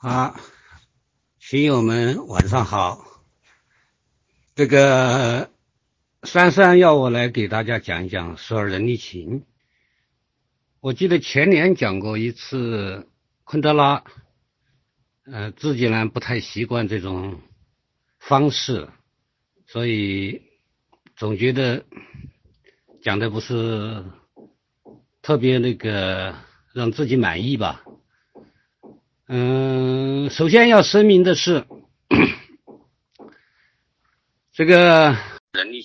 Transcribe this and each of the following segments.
啊，群友们晚上好。这个珊珊要我来给大家讲一讲索尔仁尼琴。我记得前年讲过一次昆德拉，呃，自己呢不太习惯这种方式，所以总觉得讲的不是特别那个让自己满意吧。嗯，首先要声明的是，这个人力。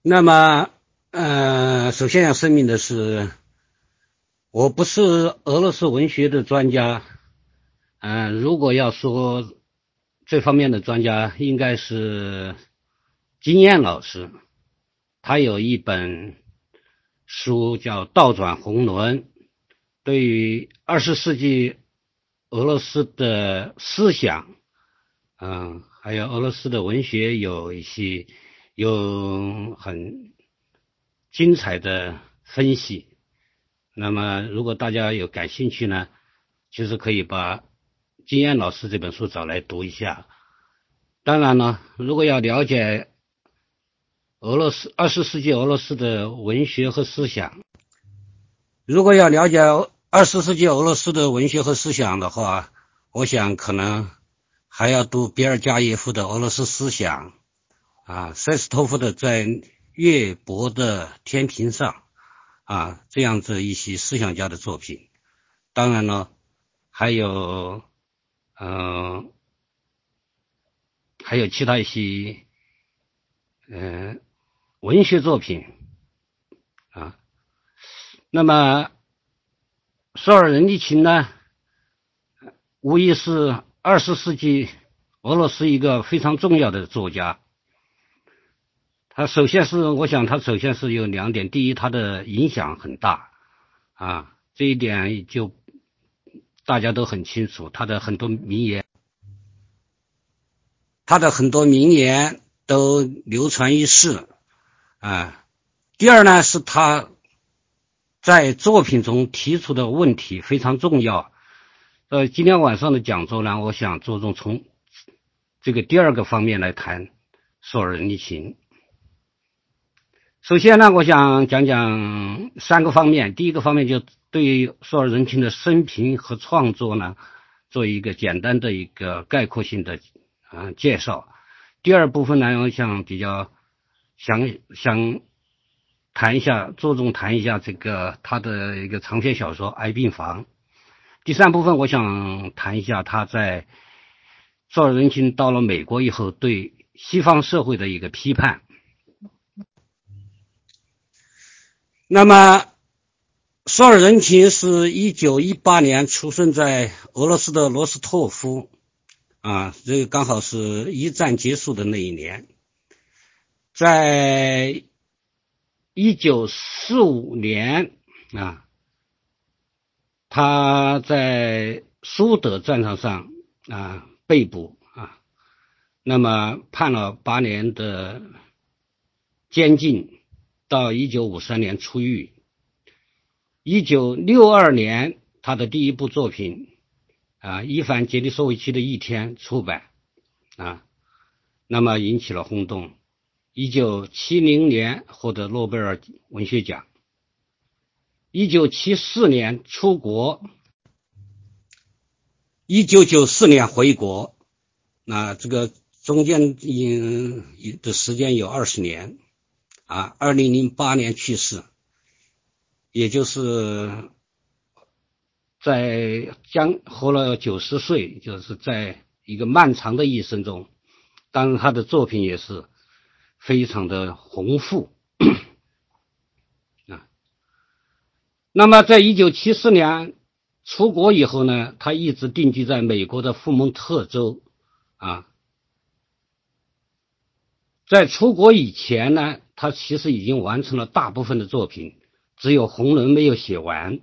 那么，呃，首先要声明的是，我不是俄罗斯文学的专家。嗯，如果要说这方面的专家，应该是金燕老师，他有一本书叫《倒转红轮》。对于二十世纪俄罗斯的思想，嗯，还有俄罗斯的文学，有一些有很精彩的分析。那么，如果大家有感兴趣呢，其实可以把金燕老师这本书找来读一下。当然了，如果要了解俄罗斯二十世纪俄罗斯的文学和思想，如果要了解二十世纪俄罗斯的文学和思想的话，我想可能还要读比尔加耶夫的《俄罗斯思想》，啊，塞斯托夫的《在月薄的天平上》，啊，这样子一些思想家的作品。当然了，还有，嗯，还有其他一些，嗯，文学作品，啊，那么。索尔仁尼琴呢，无疑是二十世纪俄罗斯一个非常重要的作家。他首先是，我想他首先是有两点：第一，他的影响很大啊，这一点就大家都很清楚。他的很多名言，他的很多名言都流传于世啊。第二呢，是他。在作品中提出的问题非常重要。呃，今天晚上的讲座呢，我想着重从这个第二个方面来谈索尔仁尼琴。首先呢，我想讲讲三个方面。第一个方面就对于索尔仁尼琴的生平和创作呢，做一个简单的一个概括性的啊介绍。第二部分呢，我想比较想想。谈一下，着重谈一下这个他的一个长篇小说《癌病房》。第三部分，我想谈一下他在索尔仁钦到了美国以后对西方社会的一个批判。那么，索尔仁琴是一九一八年出生在俄罗斯的罗斯托夫，啊，这个刚好是一战结束的那一年，在。一九四五年啊，他在苏德战场上啊被捕啊，那么判了八年的监禁，到一九五三年出狱。一九六二年，他的第一部作品啊，伊凡杰利索维奇的一天出版啊，那么引起了轰动。一九七零年获得诺贝尔文学奖。一九七四年出国，一九九四年回国，那这个中间因的时间有二十年啊。二零零八年去世，也就是在将活了九十岁，就是在一个漫长的一生中，当然他的作品也是。非常的宏富啊。那么，在一九七四年出国以后呢，他一直定居在美国的富蒙特州啊。在出国以前呢，他其实已经完成了大部分的作品，只有《红人》没有写完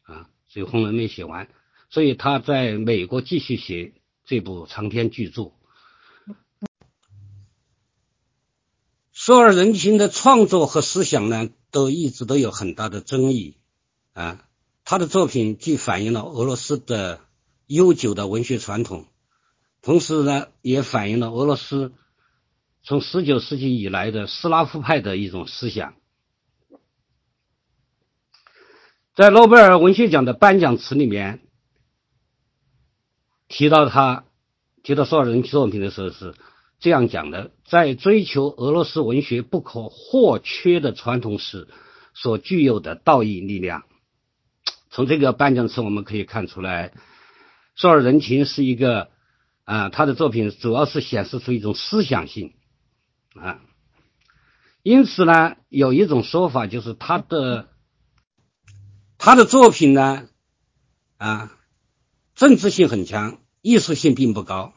啊，只有《红人》没写完，所以他在美国继续写这部长篇巨著。索尔仁钦的创作和思想呢，都一直都有很大的争议啊。他的作品既反映了俄罗斯的悠久的文学传统，同时呢，也反映了俄罗斯从十九世纪以来的斯拉夫派的一种思想。在诺贝尔文学奖的颁奖词里面提到他提到索尔仁作品的时候是这样讲的：在追求俄罗斯文学不可或缺的传统时所具有的道义力量。从这个颁奖词我们可以看出来，索尔仁情是一个啊，他的作品主要是显示出一种思想性啊，因此呢，有一种说法就是他的他的作品呢啊，政治性很强，艺术性并不高，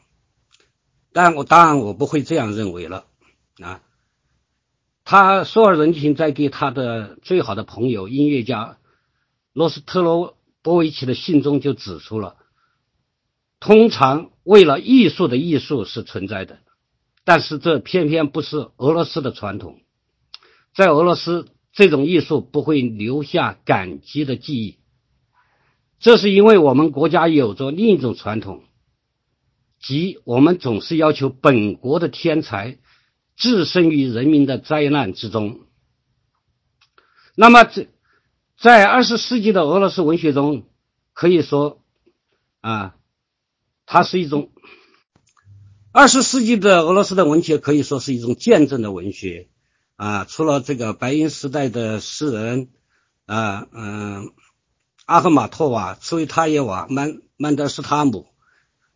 但我当然我不会这样认为了啊。他索尔仁情在给他的最好的朋友音乐家。罗斯特罗波维奇的信中就指出了，通常为了艺术的艺术是存在的，但是这偏偏不是俄罗斯的传统。在俄罗斯，这种艺术不会留下感激的记忆，这是因为我们国家有着另一种传统，即我们总是要求本国的天才置身于人民的灾难之中。那么这。在二十世纪的俄罗斯文学中，可以说，啊，它是一种二十世纪的俄罗斯的文学可以说是一种见证的文学啊。除了这个白银时代的诗人啊，嗯，阿赫玛托瓦、茨维塔耶娃、曼曼德斯塔姆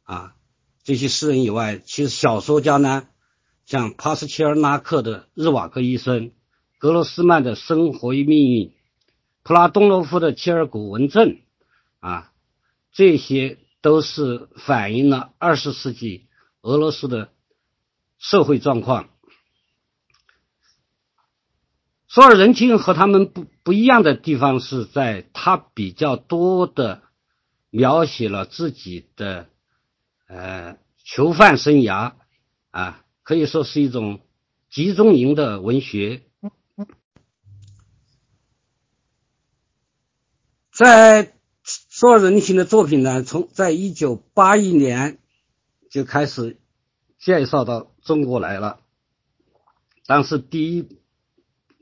啊这些诗人以外，其实小说家呢，像帕斯切尔纳克的《日瓦戈医生》，格罗斯曼的《生活与命运》。普拉东诺夫的《切尔古文镇》啊，这些都是反映了二十世纪俄罗斯的社会状况。索尔仁钦和他们不不一样的地方是在他比较多的描写了自己的呃囚犯生涯啊，可以说是一种集中营的文学。在索尔仁情的作品呢，从在一九八一年就开始介绍到中国来了。当时第一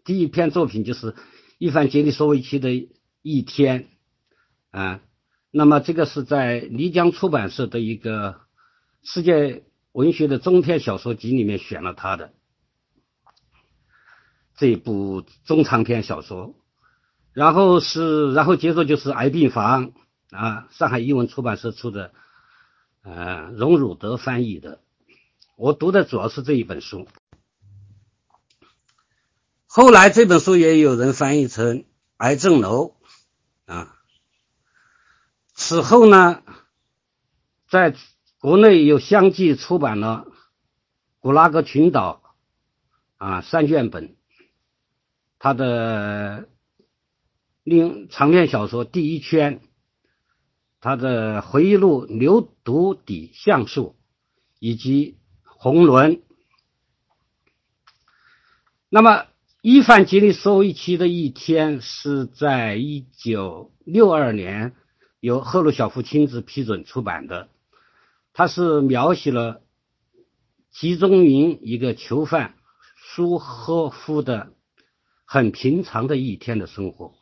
第一篇作品就是伊凡杰利索维奇的《一天》啊，那么这个是在漓江出版社的一个世界文学的中篇小说集里面选了他的这一部中长篇小说。然后是，然后接着就是《癌病房》啊，上海译文出版社出的，呃，荣汝德翻译的。我读的主要是这一本书。后来这本书也有人翻译成《癌症楼》。此后呢，在国内又相继出版了《古拉格群岛》啊三卷本，他的。另长篇小说《第一圈》，他的回忆录《牛犊底橡树》，以及《红轮》。那么，伊凡杰利索维奇的一天是在一九六二年由赫鲁晓夫亲自批准出版的。他是描写了集中营一个囚犯舒赫夫的很平常的一天的生活。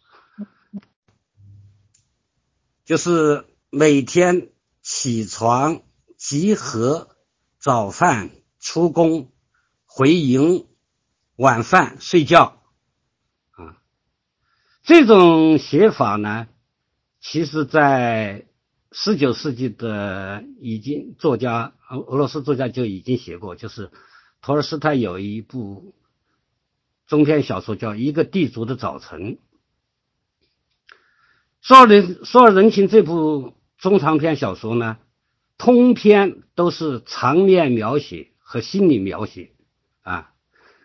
就是每天起床、集合、早饭、出工、回营、晚饭、睡觉，啊，这种写法呢，其实在十九世纪的已经作家俄俄罗斯作家就已经写过，就是托尔斯泰有一部中篇小说叫《一个地主的早晨》。索尔人索尔仁情这部中长篇小说呢，通篇都是场面描写和心理描写啊，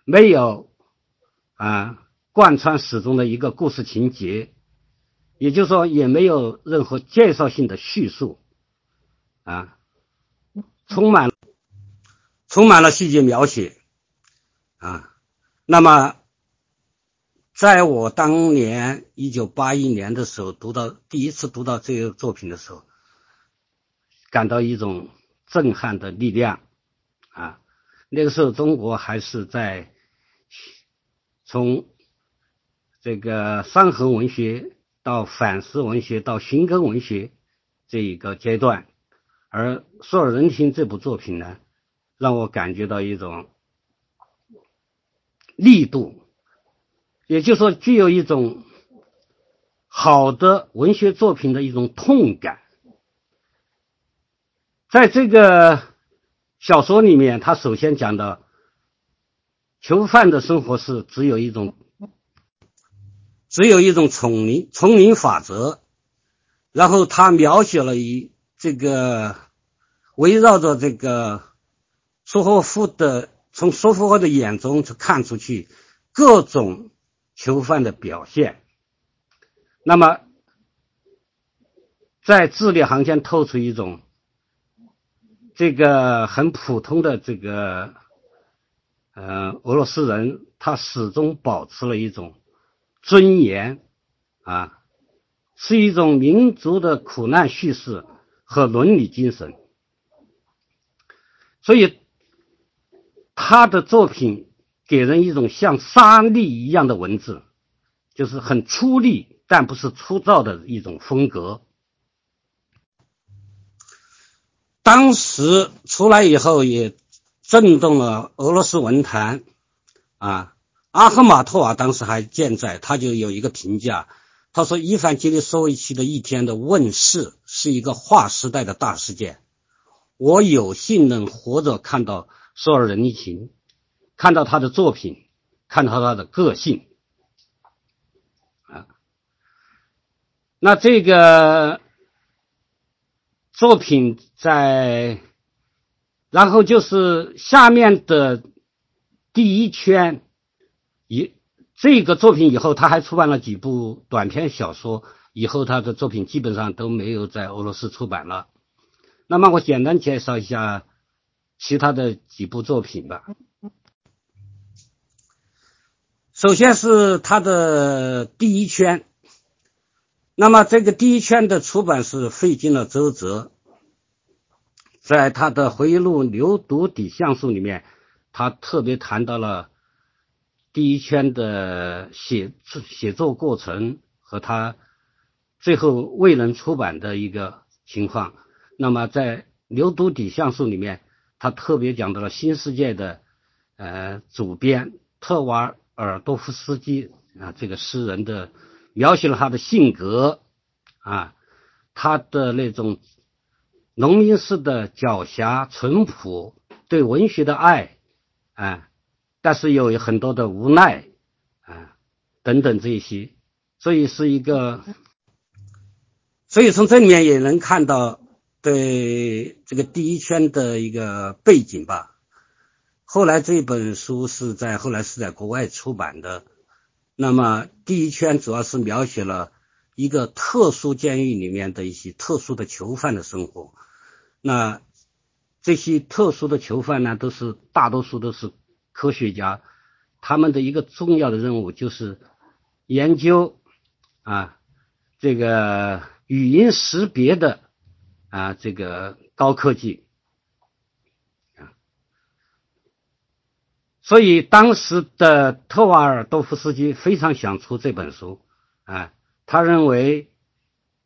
没有啊贯穿始终的一个故事情节，也就是说也没有任何介绍性的叙述啊，充满充满了细节描写啊，那么在我当年一九八一年的时候，读到第一次读到这个作品的时候，感到一种震撼的力量啊！那个时候，中国还是在从这个伤痕文学到反思文学到寻根文学这一个阶段，而《索尔仁情》这部作品呢，让我感觉到一种力度。也就是说，具有一种好的文学作品的一种痛感。在这个小说里面，他首先讲的囚犯的生活是只有一种，只有一种丛林丛林法则。然后他描写了一这个围绕着这个苏霍夫的，从苏霍夫的眼中就看出去各种。囚犯的表现，那么在字里行间透出一种这个很普通的这个呃俄罗斯人，他始终保持了一种尊严啊，是一种民族的苦难叙事和伦理精神，所以他的作品。给人一种像沙粒一样的文字，就是很粗粝，但不是粗糙的一种风格。当时出来以后，也震动了俄罗斯文坛。啊，阿赫玛托娃当时还健在，他就有一个评价，他说：“伊凡基里索维奇的一天的问世是一个划时代的大事件。我有幸能活着看到索尔仁尼琴。”看到他的作品，看到他的个性，啊，那这个作品在，然后就是下面的第一圈，以这个作品以后，他还出版了几部短篇小说，以后他的作品基本上都没有在俄罗斯出版了。那么我简单介绍一下其他的几部作品吧。首先是他的第一圈，那么这个第一圈的出版是费尽了周折，在他的回忆录《牛犊底像素》里面，他特别谈到了第一圈的写写作过程和他最后未能出版的一个情况。那么在《牛犊底像素》里面，他特别讲到了《新世界》的呃主编特瓦。尔多夫斯基啊，这个诗人的描写了他的性格啊，他的那种农民式的狡黠淳朴，对文学的爱啊，但是有很多的无奈啊等等这些，所以是一个，所以从这里面也能看到对这个第一圈的一个背景吧。后来这本书是在后来是在国外出版的。那么第一圈主要是描写了一个特殊监狱里面的一些特殊的囚犯的生活。那这些特殊的囚犯呢，都是大多数都是科学家，他们的一个重要的任务就是研究啊这个语音识别的啊这个高科技。啊所以，当时的特瓦尔多夫斯基非常想出这本书，啊，他认为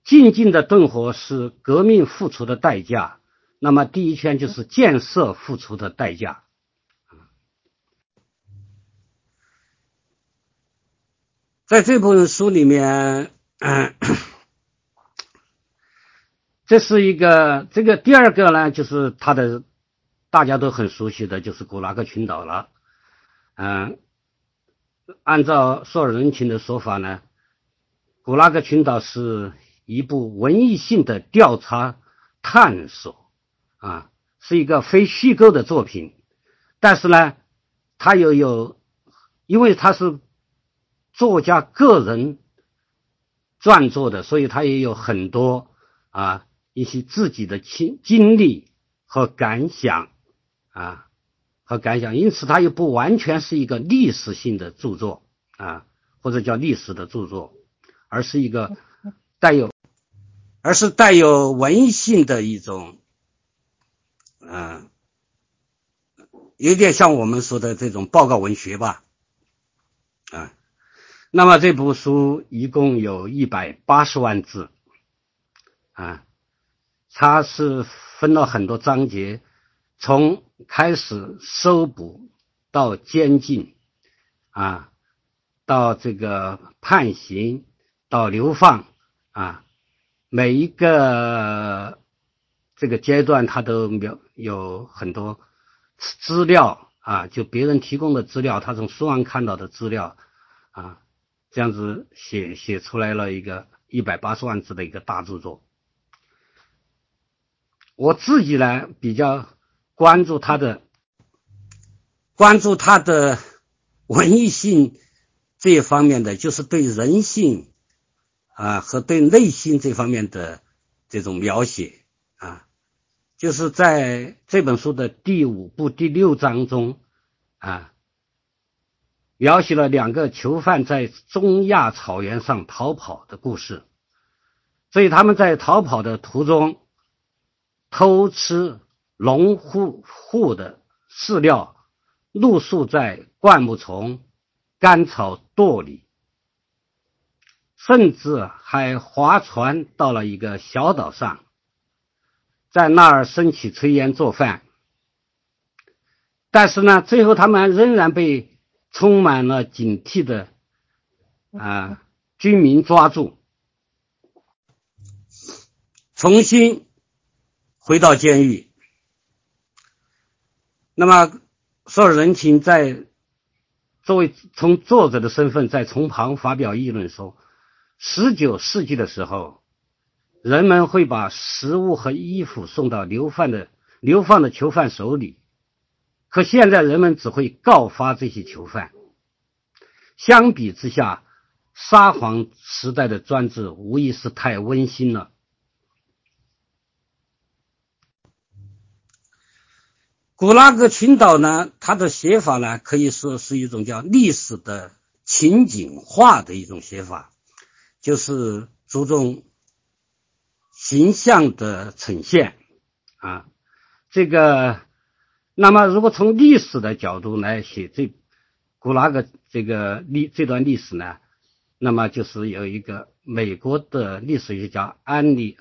静静的顿活是革命付出的代价，那么第一圈就是建设付出的代价。在这本书里面，嗯，这是一个，这个第二个呢，就是他的大家都很熟悉的就是古拉格群岛了。嗯，按照索尔仁情的说法呢，古拉格群岛是一部文艺性的调查探索啊，是一个非虚构的作品。但是呢，他又有，因为他是作家个人撰作的，所以他也有很多啊一些自己的经经历和感想啊。和感想，因此它又不完全是一个历史性的著作啊，或者叫历史的著作，而是一个带有，而是带有文艺性的一种，嗯，有点像我们说的这种报告文学吧，啊，那么这部书一共有一百八十万字，啊，它是分了很多章节，从开始搜捕到监禁，啊。到这个判刑，到流放啊，每一个这个阶段，他都有有很多资料啊，就别人提供的资料，他从书上看到的资料啊，这样子写写出来了一个一百八十万字的一个大著作。我自己呢比较关注他的，关注他的文艺性。这一方面的就是对人性啊和对内心这方面的这种描写啊，就是在这本书的第五部第六章中啊，描写了两个囚犯在中亚草原上逃跑的故事。所以他们在逃跑的途中偷吃农户户的饲料，露宿在灌木丛。干草垛里，甚至还划船到了一个小岛上，在那儿升起炊烟做饭。但是呢，最后他们仍然被充满了警惕的啊军民抓住，重新回到监狱。那么，所有人情在。作为从作者的身份，在从旁发表议论说，十九世纪的时候，人们会把食物和衣服送到流放的流放的囚犯手里，可现在人们只会告发这些囚犯。相比之下，沙皇时代的专制无疑是太温馨了。古拉格群岛呢，它的写法呢，可以说是一种叫历史的情景化的一种写法，就是注重形象的呈现啊。这个，那么如果从历史的角度来写这古拉格这个历这段历史呢，那么就是有一个美国的历史学家安妮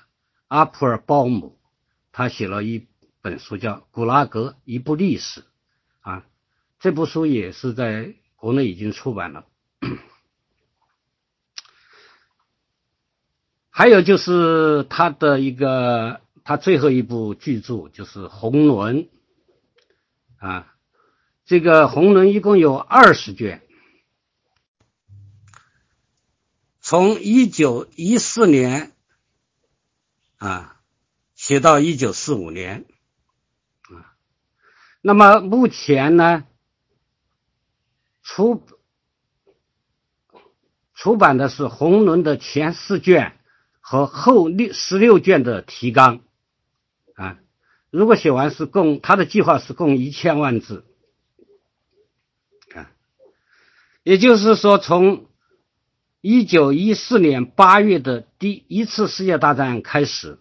阿普尔鲍姆，他写了一。本书叫《古拉格一部历史》，啊，这部书也是在国内已经出版了。还有就是他的一个，他最后一部巨著就是《红轮》，啊，这个《红轮》一共有二十卷，从一九一四年啊写到一九四五年啊。那么目前呢，出出版的是《红轮》的前四卷和后六十六卷的提纲啊。如果写完是共他的计划是共一千万字啊，也就是说，从一九一四年八月的第一次世界大战开始。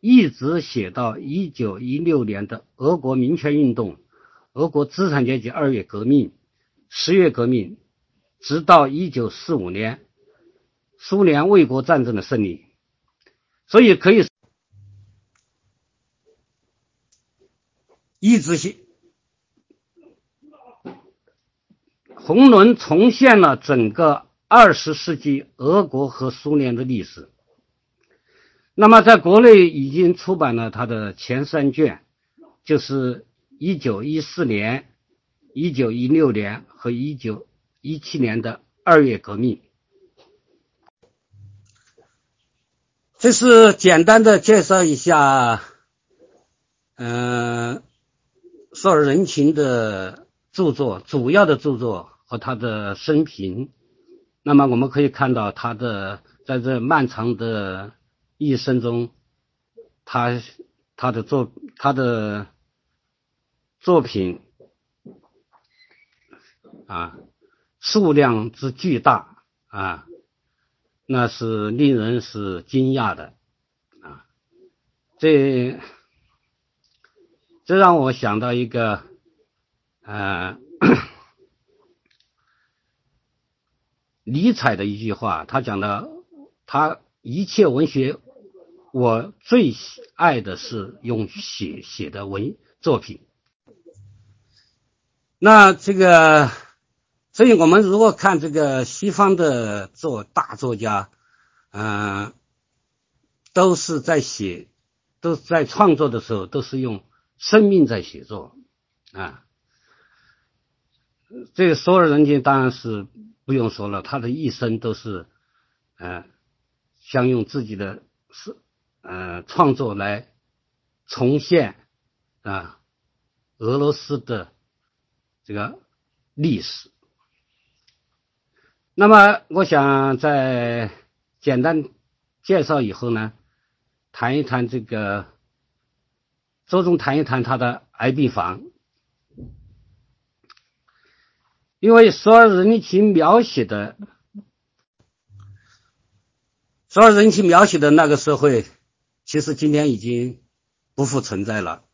一直写到一九一六年的俄国民权运动、俄国资产阶级二月革命、十月革命，直到一九四五年苏联卫国战争的胜利，所以可以一直写。红轮重现了整个二十世纪俄国和苏联的历史。那么，在国内已经出版了他的前三卷，就是一九一四年、一九一六年和一九一七年的二月革命。这是简单的介绍一下，嗯，少儿人情的著作，主要的著作和他的生平。那么，我们可以看到他的在这漫长的。一生中，他他的作他的作品啊，数量之巨大啊，那是令人是惊讶的啊。这这让我想到一个呃，尼采的一句话，他讲的，他一切文学，我最爱的是用写写的文作品。那这个，所以我们如果看这个西方的作大作家，嗯，都是在写，都在创作的时候都是用生命在写作啊。这个索尔仁金当然是不用说了，他的一生都是，呃，想用自己的是呃创作来重现啊俄罗斯的。这个历史，那么我想在简单介绍以后呢，谈一谈这个，着重谈一谈他的癌病房，因为索尔仁情描写的，索尔仁情描写的那个社会，其实今天已经不复存在了，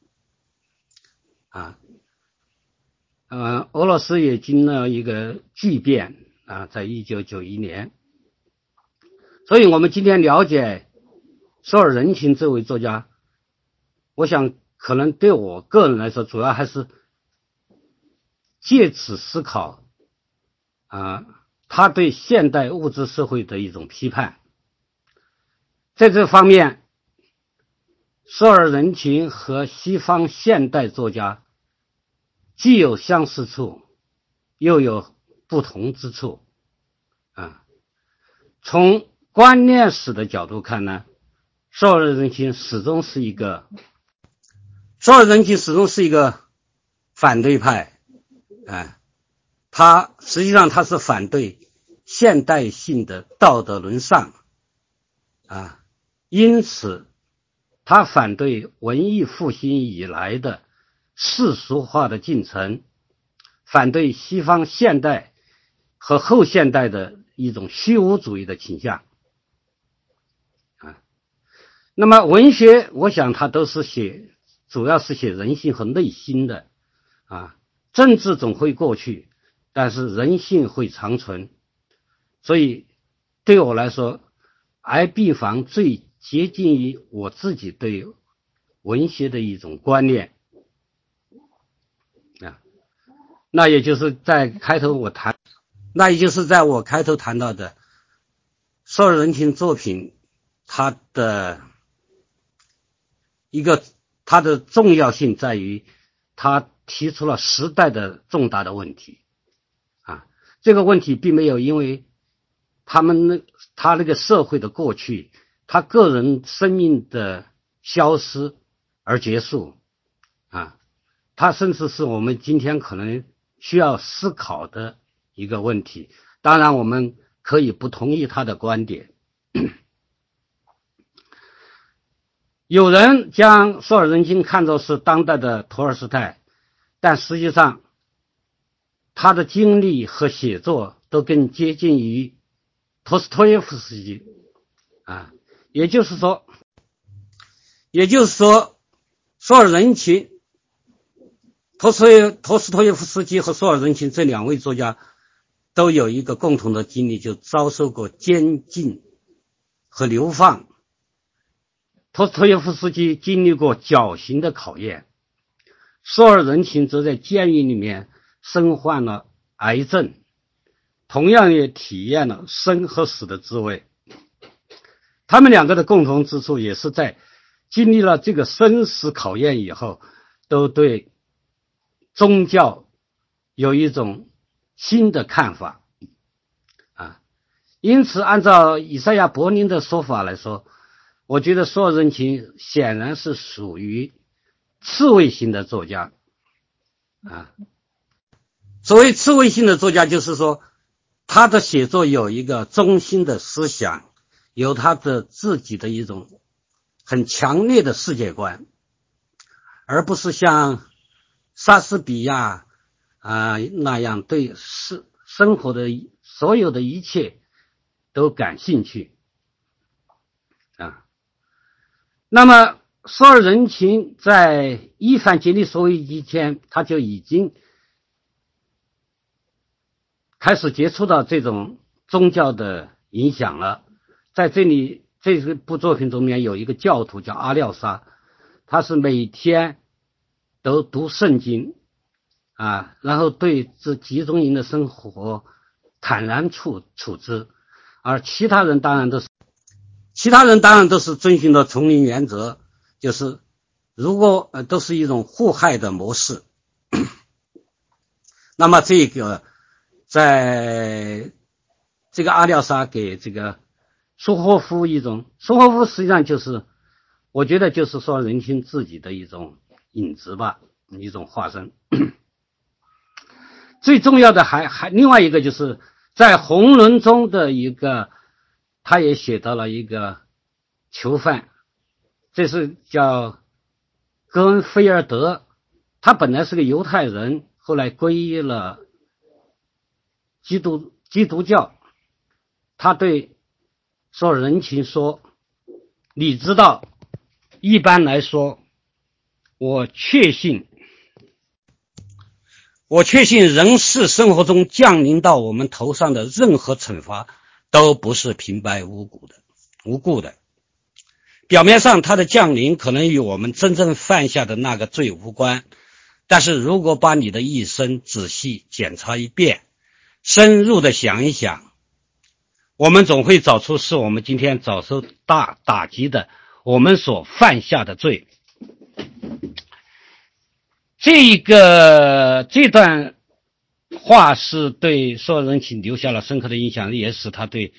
啊。嗯，俄罗斯也经了一个巨变啊，在一九九一年，所以我们今天了解索尔仁情这位作家，我想可能对我个人来说，主要还是借此思考啊，他对现代物质社会的一种批判，在这方面，索尔仁情和西方现代作家。既有相似处，又有不同之处，啊，从观念史的角度看呢，索尔仁情始终是一个，索尔仁情始终是一个反对派，啊，他实际上他是反对现代性的道德沦丧，啊，因此他反对文艺复兴以来的。世俗化的进程，反对西方现代和后现代的一种虚无主义的倾向啊。那么文学，我想他都是写，主要是写人性和内心的啊。政治总会过去，但是人性会长存。所以对我来说，癌病房最接近于我自己对文学的一种观念啊。那也就是在开头我谈，那也就是在我开头谈到的，索尔仁情作品，它的一个它的重要性在于，他提出了时代的重大的问题，啊，这个问题并没有因为他们那他那个社会的过去，他个人生命的消失而结束，啊，他甚至是我们今天可能。需要思考的一个问题，当然我们可以不同意他的观点。有人将索尔仁金看作是当代的托尔斯泰，但实际上他的经历和写作都更接近于托斯托耶夫斯基啊，也就是说，也就是说，索尔仁情。托斯托斯托耶夫斯基和索尔仁情这两位作家都有一个共同的经历，就遭受过监禁和流放。托斯托耶夫斯基经历过绞刑的考验，索尔仁情则在监狱里面身患了癌症，同样也体验了生和死的滋味。他们两个的共同之处，也是在经历了这个生死考验以后，都对。宗教有一种新的看法啊，因此按照以赛亚·柏林的说法来说，我觉得索尔仁情显然是属于刺猬型的作家啊。所谓刺猬性的作家，就是说他的写作有一个中心的思想，有他的自己的一种很强烈的世界观，而不是像。莎士比亚啊，那样对世生活的所有的一切都感兴趣啊。那么，索尔仁钦在伊凡杰利所以前，他就已经开始接触到这种宗教的影响了。在这里，这部作品中面有一个教徒叫阿廖沙，他是每天都读圣经。啊，然后对这集中营的生活坦然处处之，而其他人当然都是，其他人当然都是遵循的丛林原则，就是如果呃都是一种互害的模式，那么这个在这个阿廖沙给这个苏霍夫一种，苏霍夫实际上就是，我觉得就是说人心自己的一种影子吧，一种化身。最重要的还还另外一个就是在红轮中的一个，他也写到了一个囚犯，这是叫戈恩菲尔德，他本来是个犹太人，后来皈依了基督基督教，他对说人情说，你知道，一般来说，我确信。我确信，人世生活中降临到我们头上的任何惩罚，都不是平白无故的、无故的。表面上，它的降临可能与我们真正犯下的那个罪无关，但是如果把你的一生仔细检查一遍，深入的想一想，我们总会找出是我们今天遭受大打击的，我们所犯下的罪。这一个这段话是对所有人群留下了深刻的印象，也使他对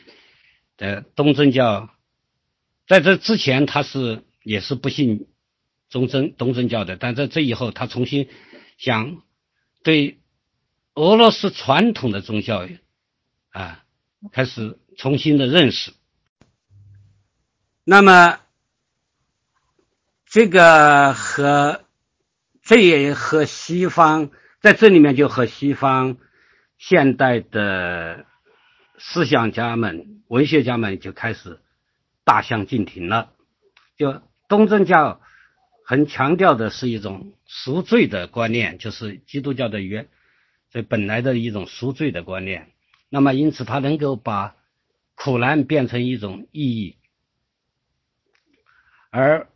呃东正教，在这之前他是也是不信东正东正教的，但在这以后他重新想对俄罗斯传统的宗教啊开始重新的认识。那么这个和。这也和西方在这里面就和西方现代的思想家们、文学家们就开始大相径庭了。就东正教很强调的是一种赎罪的观念，就是基督教的原这本来的一种赎罪的观念。那么因此，它能够把苦难变成一种意义，而。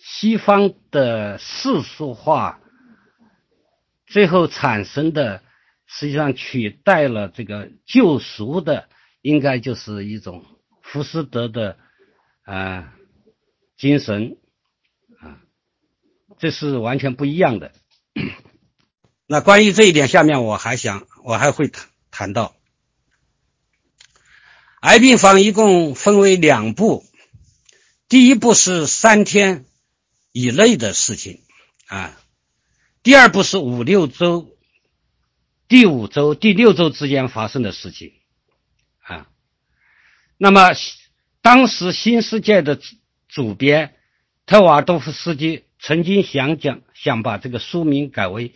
西方的世俗化最后产生的，实际上取代了这个救赎的，应该就是一种福斯德的啊精神啊，这是完全不一样的。那关于这一点，下面我还想，我还会谈谈到，癌病房一共分为两步，第一步是三天。以内的事情啊，第二步是五六周，第五周、第六周之间发生的事情啊。那么，当时新世界的主编特瓦多夫斯基曾经想讲，想把这个书名改为《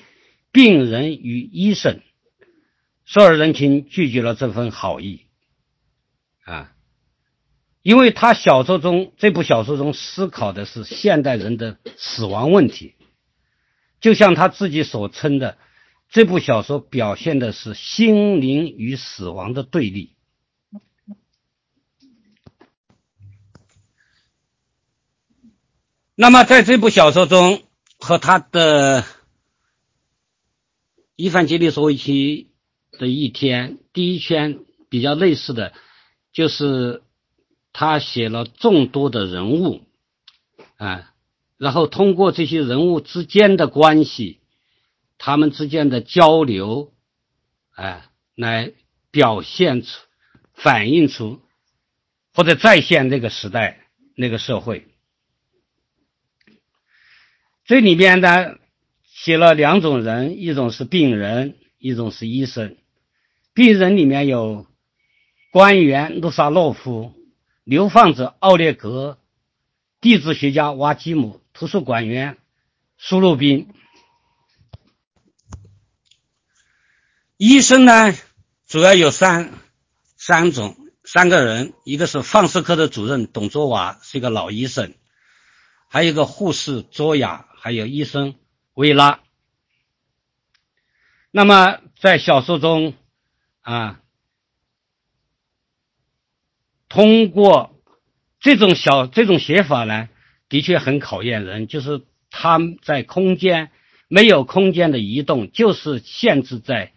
病人与医生》，索尔仁钦拒绝了这份好意啊。因为他小说中这部小说中思考的是现代人的死亡问题，就像他自己所称的，这部小说表现的是心灵与死亡的对立。那么在这部小说中，和他的《伊凡杰利索维奇的一天》第一篇比较类似的，就是。他写了众多的人物，啊，然后通过这些人物之间的关系，他们之间的交流，哎，来表现出、反映出或者再现那个时代、那个社会。这里面呢，写了两种人，一种是病人，一种是医生。病人里面有官员卢萨洛夫。流放者奥列格，地质学家瓦基姆，图书馆员苏鲁宾。医生呢，主要有三三种三个人，一个是放射科的主任董卓瓦，是一个老医生，还有一个护士卓雅，还有医生维拉。那么在小说中啊，通过这种小这种写法呢，的确很考验人，就是他们在空间没有空间的移动，就是限制在。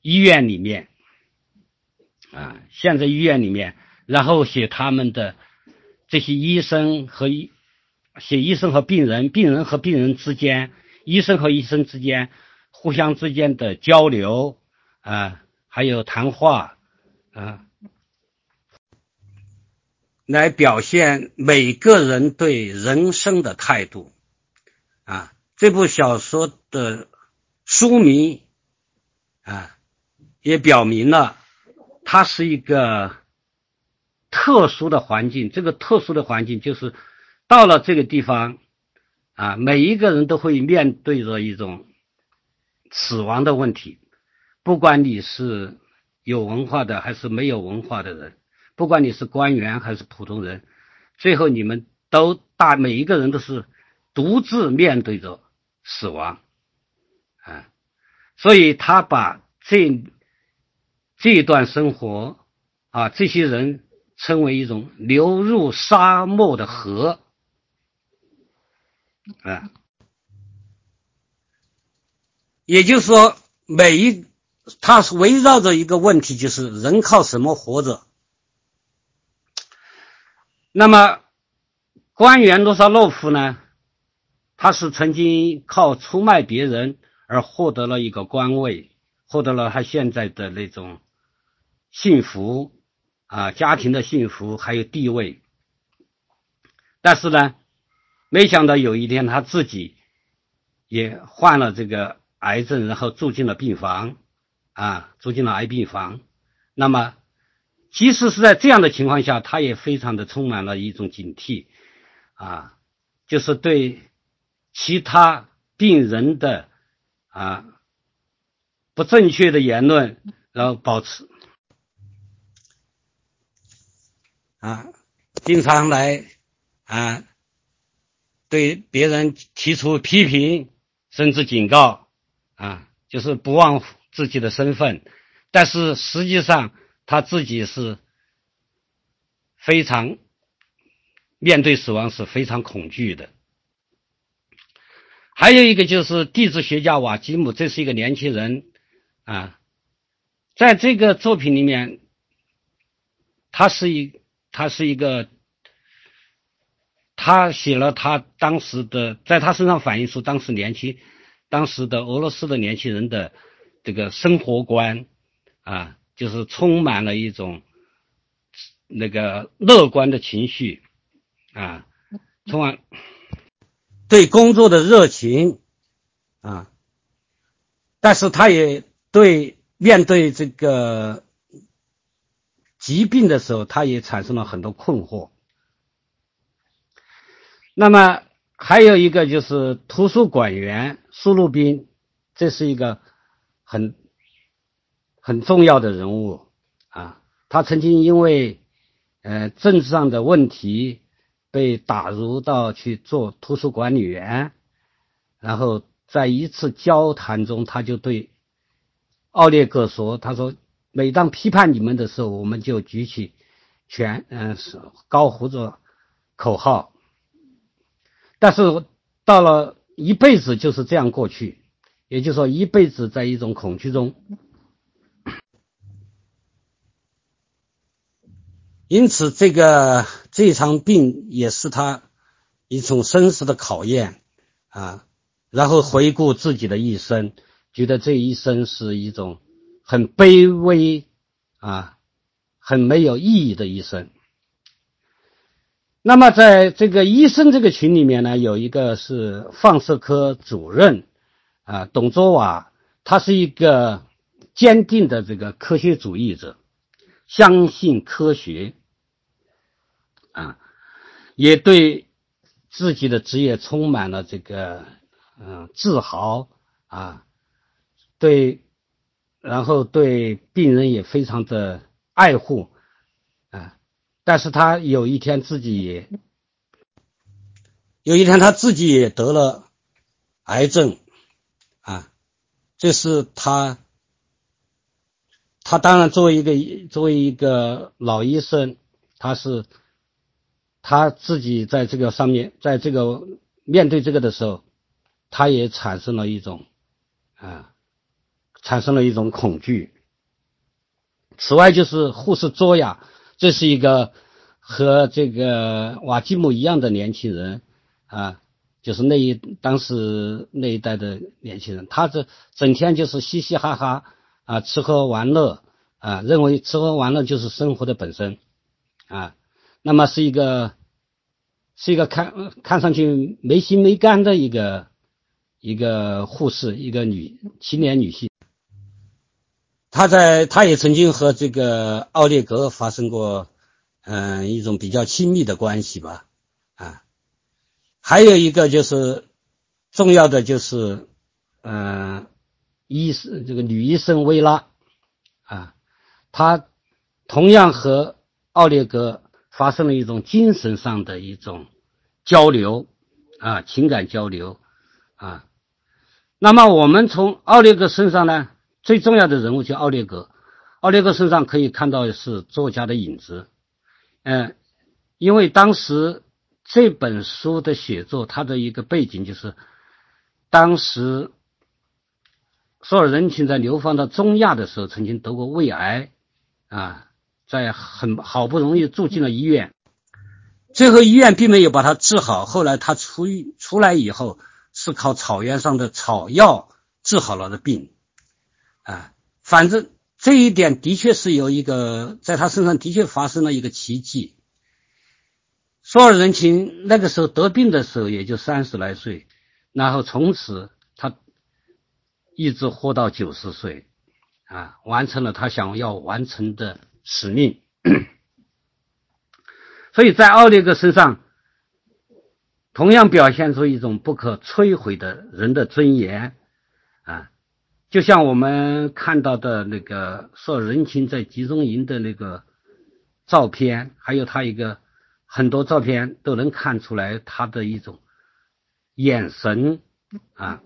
医院里面，啊，现在医院里面，然后写他们的这些医生和医，写医生和病人，病人和病人之间，医生和医生之间互相之间的交流啊，还有谈话啊，来表现每个人对人生的态度啊。这部小说的书名啊。也表明了，它是一个特殊的环境。这个特殊的环境就是到了这个地方啊，每一个人都会面对着一种死亡的问题。不管你是有文化的还是没有文化的人，不管你是官员还是普通人，最后你们都大每一个人都是独自面对着死亡啊。所以他把这。这一段生活啊，这些人称为一种流入沙漠的河啊，也就是说，每一它是围绕着一个问题，就是人靠什么活着？那么，官员罗萨洛夫呢？他是曾经靠出卖别人而获得了一个官位，获得了他现在的那种。幸福啊，家庭的幸福还有地位，但是呢，没想到有一天他自己也患了这个癌症，然后住进了病房啊，住进了癌病房。那么，即使是在这样的情况下，他也非常的充满了一种警惕啊，就是对其他病人的啊不正确的言论，然后保持。啊，经常来啊，对别人提出批评，甚至警告啊，就是不忘自己的身份。但是实际上他自己是非常面对死亡是非常恐惧的。还有一个就是地质学家瓦基姆，这是一个年轻人啊，在这个作品里面，他是一。他是一个，他写了他当时的，在他身上反映出当时年轻，当时的俄罗斯的年轻人的这个生活观啊，就是充满了一种那个乐观的情绪啊，充满对工作的热情啊，但是他也对面对这个。疾病的时候，他也产生了很多困惑。那么还有一个就是图书馆员苏路斌，这是一个很很重要的人物啊。他曾经因为呃政治上的问题被打入到去做图书管理员，然后在一次交谈中，他就对奥列格说：“他说。”每当批判你们的时候，我们就举起拳，嗯，高呼着口号。但是到了一辈子就是这样过去，也就是说一辈子在一种恐惧中。因此，这个这场病也是他一种生死的考验啊。然后回顾自己的一生，觉得这一生是一种。很卑微啊，很没有意义的一生。那么，在这个医生这个群里面呢，有一个是放射科主任啊，董卓瓦，他是一个坚定的这个科学主义者，相信科学，也对自己的职业充满了这个嗯自豪啊，对。然后对病人也非常的爱护啊。但是他有一天自己也，有一天他自己也得了癌症啊。这是他，他当然作为一个作为一个老医生，他是他自己在这个上面，在这个面对这个的时候，他也产生了一种啊，产生了一种恐惧。此外，就是护士卓雅，这是一个和这个瓦基姆一样的年轻人啊。就是那一当时那一代的年轻人，他这整天就是嘻嘻哈哈啊，吃喝玩乐啊，认为吃喝玩乐就是生活的本身啊。那么是一个是一个看看上去没心没肝的一个一个护士，一个女青年女性。她在她也曾经和这个奥列格发生过嗯一种比较亲密的关系吧啊。还有一个就是重要的就是，嗯，医生这个女医生薇拉啊，她同样和奥列格发生了一种精神上的一种交流啊，情感交流啊。那么我们从奥列格身上呢，最重要的人物就奥列格，奥列格身上可以看到的是作家的影子，嗯，因为当时。这本书的写作，它的一个背景就是，当时索尔仁钦在流放到中亚的时候，曾经得过胃癌，啊，在很好不容易住进了医院，最后医院并没有把他治好。后来他出出来以后，是靠草原上的草药治好了的病，啊，反正这一点的确是有一个，在他身上的确发生了一个奇迹。索尔仁钦那个时候得病的时候也就三十来岁，然后从此他一直活到九十岁，啊，完成了他想要完成的使命。所以在奥列格身上，同样表现出一种不可摧毁的人的尊严，啊，就像我们看到的那个受人情在集中营的那个照片，还有他一个。很多照片都能看出来他的一种眼神啊，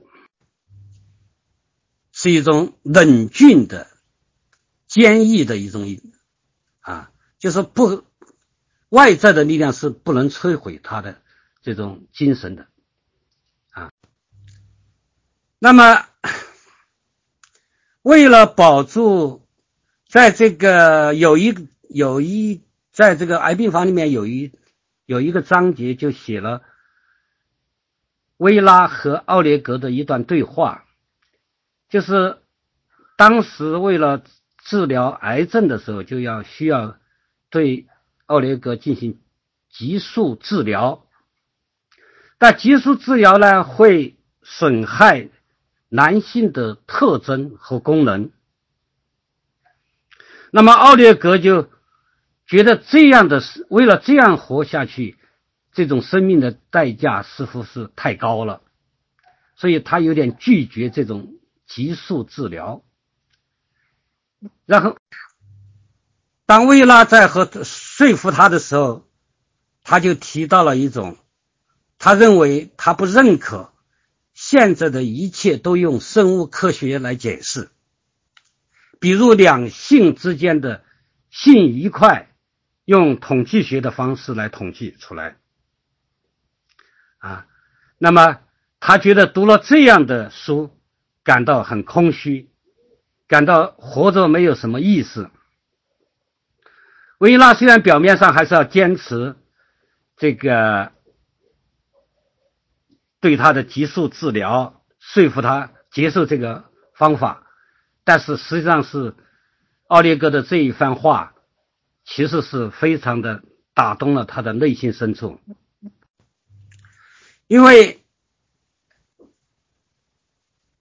是一种冷峻的、坚毅的一种啊，就是不外在的力量是不能摧毁他的这种精神的啊。那么，为了保住，在这个有一有一。在这个癌病房里面有一有一个章节就写了薇拉和奥列格的一段对话，就是当时为了治疗癌症的时候，就要需要对奥列格进行激素治疗，但激素治疗呢会损害男性的特征和功能，那么奥列格就。觉得这样的为了这样活下去，这种生命的代价似乎是太高了，所以他有点拒绝这种激素治疗。然后，当薇拉在和说服他的时候，他就提到了一种，他认为他不认可现在的一切都用生物科学来解释，比如两性之间的性愉快。用统计学的方式来统计出来，啊，那么他觉得读了这样的书，感到很空虚，感到活着没有什么意思。维拉虽然表面上还是要坚持这个对他的激素治疗，说服他接受这个方法，但是实际上是奥列格的这一番话。其实是非常的打动了他的内心深处，因为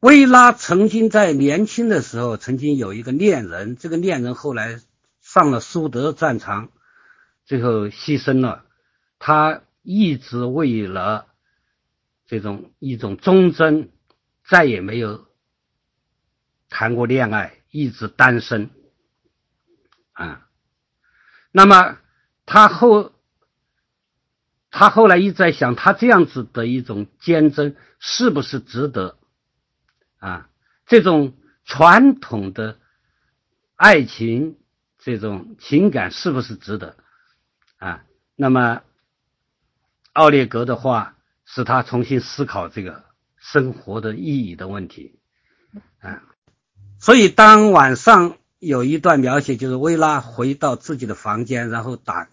薇拉曾经在年轻的时候曾经有一个恋人，这个恋人后来上了苏德战场，最后牺牲了。他一直为了这种一种忠贞，再也没有谈过恋爱，一直单身啊。那么他后他后来一直在想，他这样子的一种坚贞是不是值得啊？这种传统的爱情，这种情感是不是值得啊？那么奥列格的话，使他重新思考这个生活的意义的问题啊。所以当晚上有一段描写，就是薇拉回到自己的房间，然后打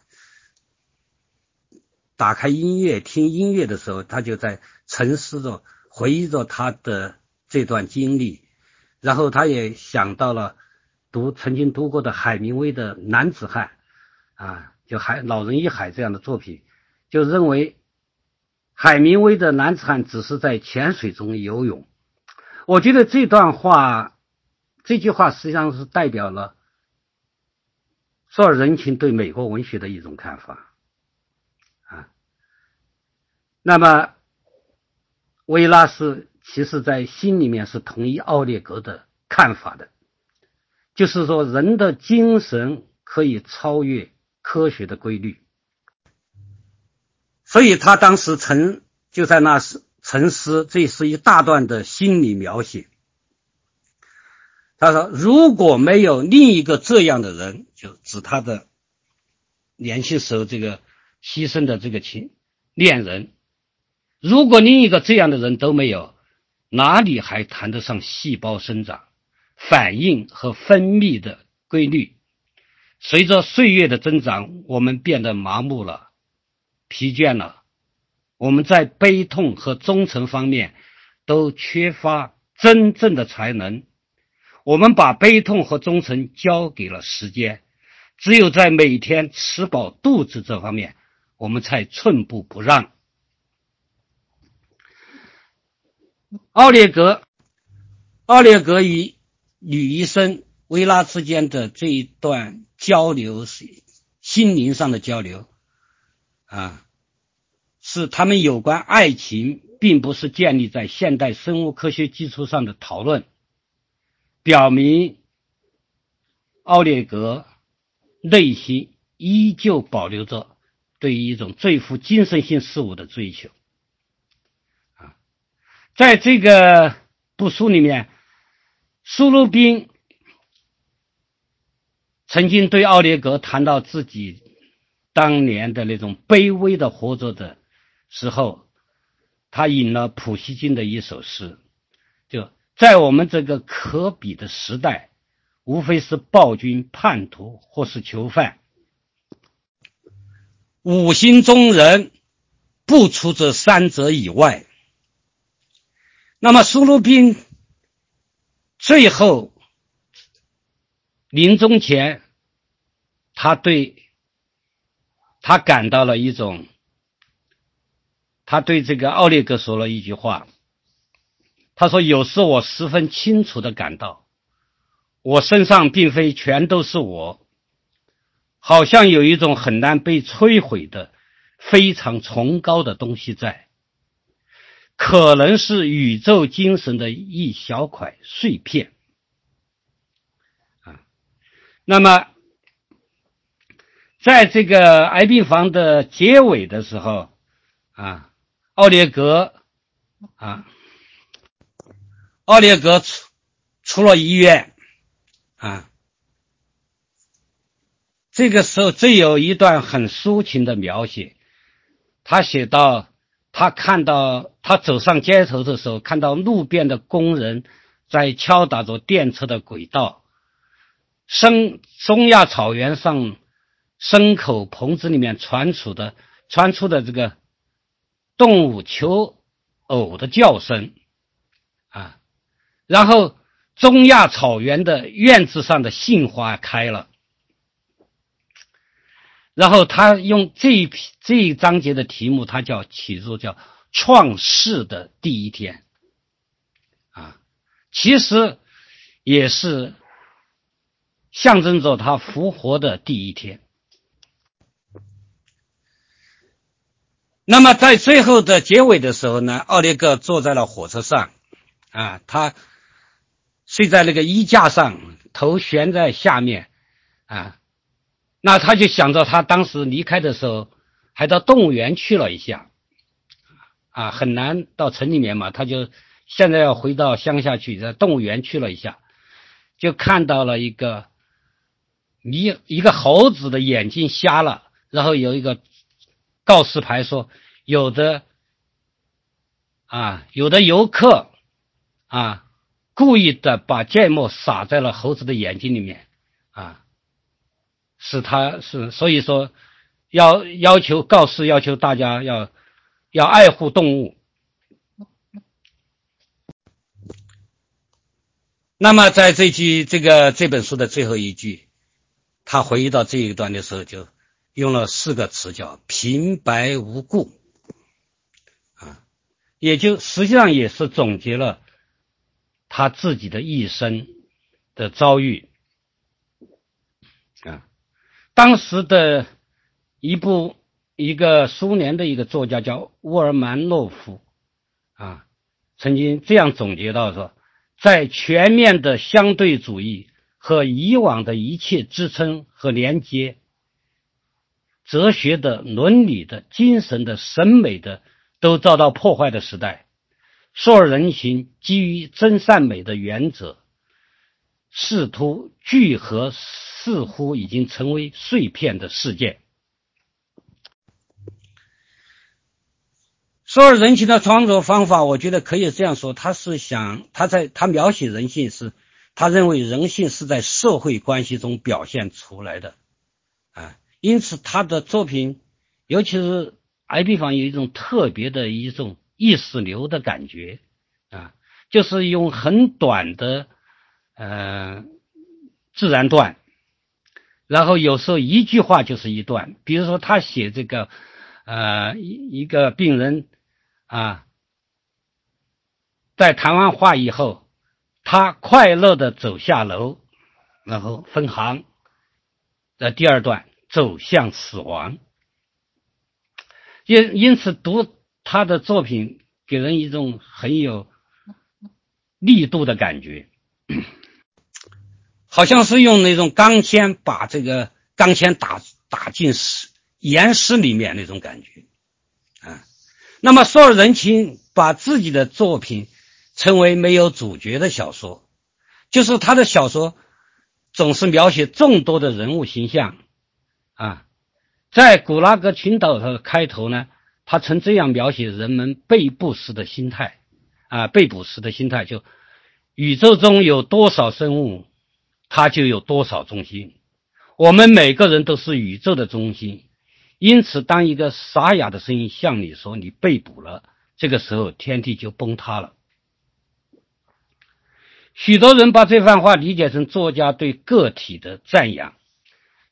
打开音乐听音乐的时候，他就在沉思着，回忆着他的这段经历。然后他也想到了读曾经读过的海明威的《男子汉》啊，就海《老人与海》这样的作品，就认为海明威的男子汉只是在浅水中游泳。我觉得这段话，这句话实际上是代表了索尔仁情对美国文学的一种看法啊。那么，维拉斯。其实，在心里面是同意奥列格的看法的，就是说，人的精神可以超越科学的规律。所以他当时沉就在那时沉思，这是一大段的心理描写。他说：“如果没有另一个这样的人，就指他的年轻时候这个牺牲的这个情恋人，如果另一个这样的人都没有。”哪里还谈得上细胞生长、反应和分泌的规律？随着岁月的增长，我们变得麻木了、疲倦了。我们在悲痛和忠诚方面都缺乏真正的才能。我们把悲痛和忠诚交给了时间，只有在每天吃饱肚子这方面，我们才寸步不让。奥列格，奥列格与女医生维拉之间的这一段交流是心灵上的交流，啊，是他们有关爱情，并不是建立在现代生物科学基础上的讨论，表明奥列格内心依旧保留着对于一种最富精神性事物的追求。在这个部书里面，苏鲁宾曾经对奥列格谈到自己当年的那种卑微的活着的时候，他引了普希金的一首诗，就在我们这个可比的时代，无非是暴君、叛徒或是囚犯，五行中人不出这三者以外。那么，苏鲁宾最后临终前，他对他感到了一种，他对这个奥列格说了一句话。他说：“有时我十分清楚的感到，我身上并非全都是我，好像有一种很难被摧毁的非常崇高的东西在。”可能是宇宙精神的一小块碎片啊。那么，在这个癌病房的结尾的时候啊，奥列格啊，奥列格出出了医院啊。这个时候，这有一段很抒情的描写，他写到。他看到他走上街头的时候，看到路边的工人在敲打着电车的轨道。生中亚草原上牲口棚子里面传出的传出的这个动物求偶的叫声啊，然后中亚草原的院子上的杏花开了。然后他用这一这一章节的题目，他叫起作叫创世的第一天，啊，其实也是象征着他复活的第一天。那么在最后的结尾的时候呢，奥列格坐在了火车上，啊，他睡在那个衣架上，头悬在下面，啊，那他就想着他当时离开的时候，还到动物园去了一下，啊，很难到城里面嘛，他就现在要回到乡下去，在动物园去了一下，就看到了一个一一个猴子的眼睛瞎了，然后有一个告示牌说，有的啊，有的游客啊。故意的把芥末撒在了猴子的眼睛里面，是他是所以说要要求告示要求大家要要爱护动物。那么在这句这个这本书的最后一句，他回忆到这一段的时候，就用了四个词叫平白无故，啊，也就实际上也是总结了。他自己的一生的遭遇啊，当时的一部一个苏联的一个作家叫沃尔曼诺夫啊，曾经这样总结到说，在全面的相对主义和以往的一切支撑和连接，哲学的、伦理的、精神的、审美的都遭到破坏的时代。说人情基于真善美的原则，试图聚合似乎已经成为碎片的世界。受尔人情的创作方法，我觉得可以这样说：他是想他在他描写人性是，他认为人性是在社会关系中表现出来的啊，因此他的作品，尤其是癌病房，有一种特别的一种。意识流的感觉啊，就是用很短的呃自然段，然后有时候一句话就是一段。比如说他写这个呃一一个病人啊，在谈完话以后，他快乐的走下楼，然后分行。在第二段走向死亡，因因此读。他的作品给人一种很有力度的感觉，好像是用那种钢钎把这个钢钎打打进石岩石里面那种感觉啊。那么，索尔仁钦把自己的作品称为没有主角的小说，就是他的小说总是描写众多的人物形象啊。在古拉格群岛的开头呢。他曾这样描写人们被捕时的心态，啊，被捕时的心态就，宇宙中有多少生物，它就有多少中心。我们每个人都是宇宙的中心，因此，当一个沙哑的声音向你说你被捕了，这个时候天地就崩塌了。许多人把这番话理解成作家对个体的赞扬，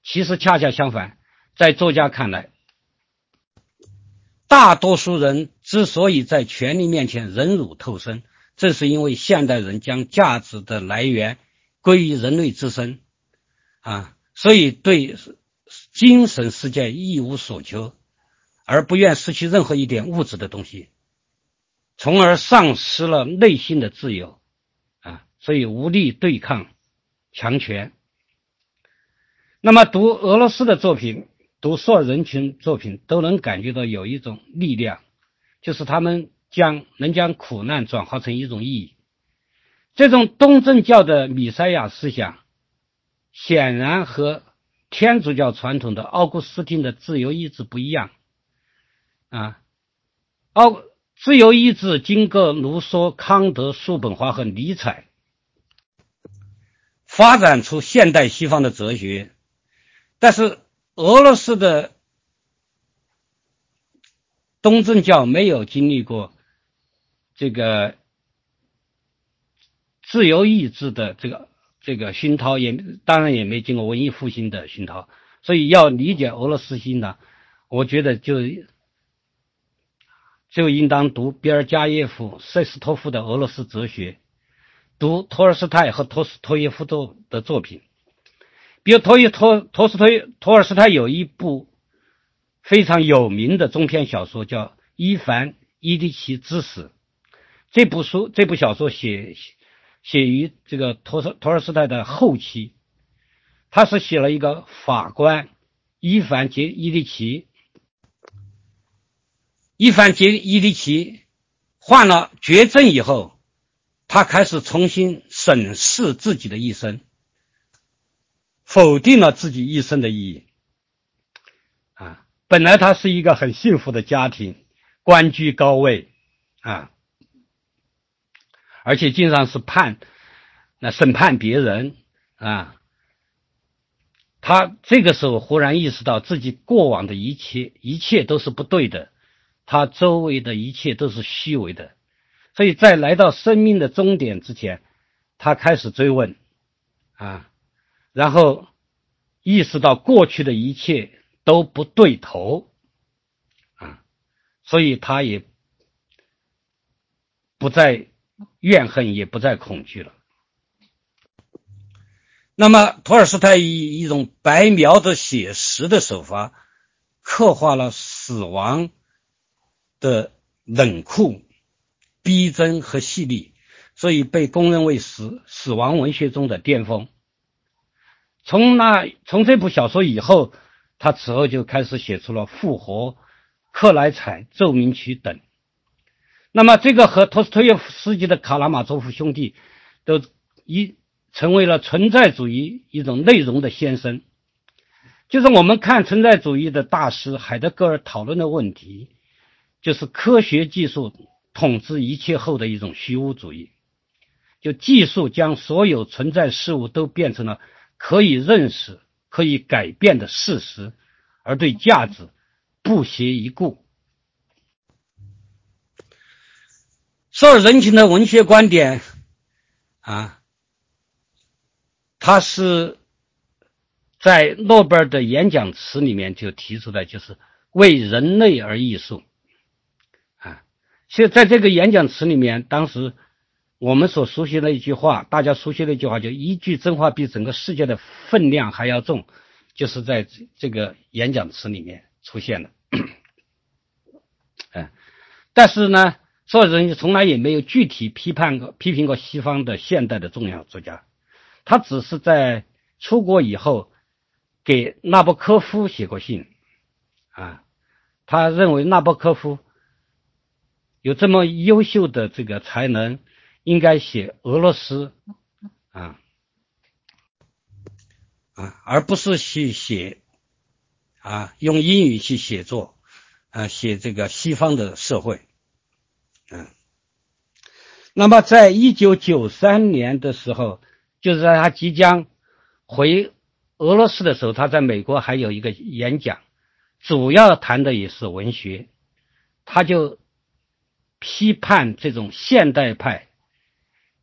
其实恰恰相反，在作家看来。大多数人之所以在权力面前忍辱偷生，正是因为现代人将价值的来源归于人类自身，啊，所以对精神世界一无所求，而不愿失去任何一点物质的东西，从而丧失了内心的自由，啊，所以无力对抗强权。那么，读俄罗斯的作品。读硕人群作品都能感觉到有一种力量，就是他们将能将苦难转化成一种意义。这种东正教的米塞亚思想，显然和天主教传统的奥古斯丁的自由意志不一样。啊，奥自由意志经过卢梭、康德、叔本华和尼采，发展出现代西方的哲学，但是。俄罗斯的东正教没有经历过这个自由意志的这个这个熏陶，也当然也没经过文艺复兴的熏陶，所以要理解俄罗斯心呢，我觉得就就应当读比尔加耶夫、塞斯托夫的俄罗斯哲学，读托尔斯泰和托斯托耶夫的的作品。比如托伊托托斯托托尔斯泰有一部非常有名的中篇小说，叫《伊凡伊迪奇之死》。这部书这部小说写写写于这个托斯托尔斯泰的后期。他是写了一个法官伊凡杰伊利奇，伊凡杰伊利奇患了绝症以后，他开始重新审视自己的一生，否定了自己一生的意义。啊，本来他是一个很幸福的家庭，官居高位，啊，而且经常是判那审判别人啊。他这个时候忽然意识到自己过往的一切，一切都是不对的，他周围的一切都是虚伪的，所以在来到生命的终点之前，他开始追问，啊，然后意识到过去的一切都不对头，啊，所以他也不再怨恨，也不再恐惧了。那么，托尔斯泰以一种白描的写实的手法，刻画了死亡的冷酷、逼真和细腻，所以被公认为死死亡文学中的巅峰。从那从这部小说以后，他此后就开始写出了《复活》《克莱采》《奏鸣曲》等。那么，这个和托斯托耶夫斯基的《卡拉马佐夫兄弟》都一。成为了存在主义一种内容的先声，就是我们看存在主义的大师海德格尔讨论的问题，就是科学技术统治一切后的一种虚无主义，就技术将所有存在事物都变成了可以认识、可以改变的事实，而对价值不屑一顾。受人情的文学观点啊。他是在诺贝尔的演讲词里面就提出的，就是为人类而艺术啊。现在这个演讲词里面，当时我们所熟悉的一句话，大家熟悉的一句话，就一句真话比整个世界的分量还要重，就是在这个演讲词里面出现的。哎，但是呢，所有人从来也没有具体批判过、批评过西方的现代的重要作家。他只是在出国以后给纳博科夫写过信，啊，他认为纳博科夫有这么优秀的这个才能，应该写俄罗斯，啊，啊，而不是去写，啊，用英语去写作，啊，写这个西方的社会，嗯，那么在一九九三年的时候。就是在他即将回俄罗斯的时候，他在美国还有一个演讲，主要谈的也是文学。他就批判这种现代派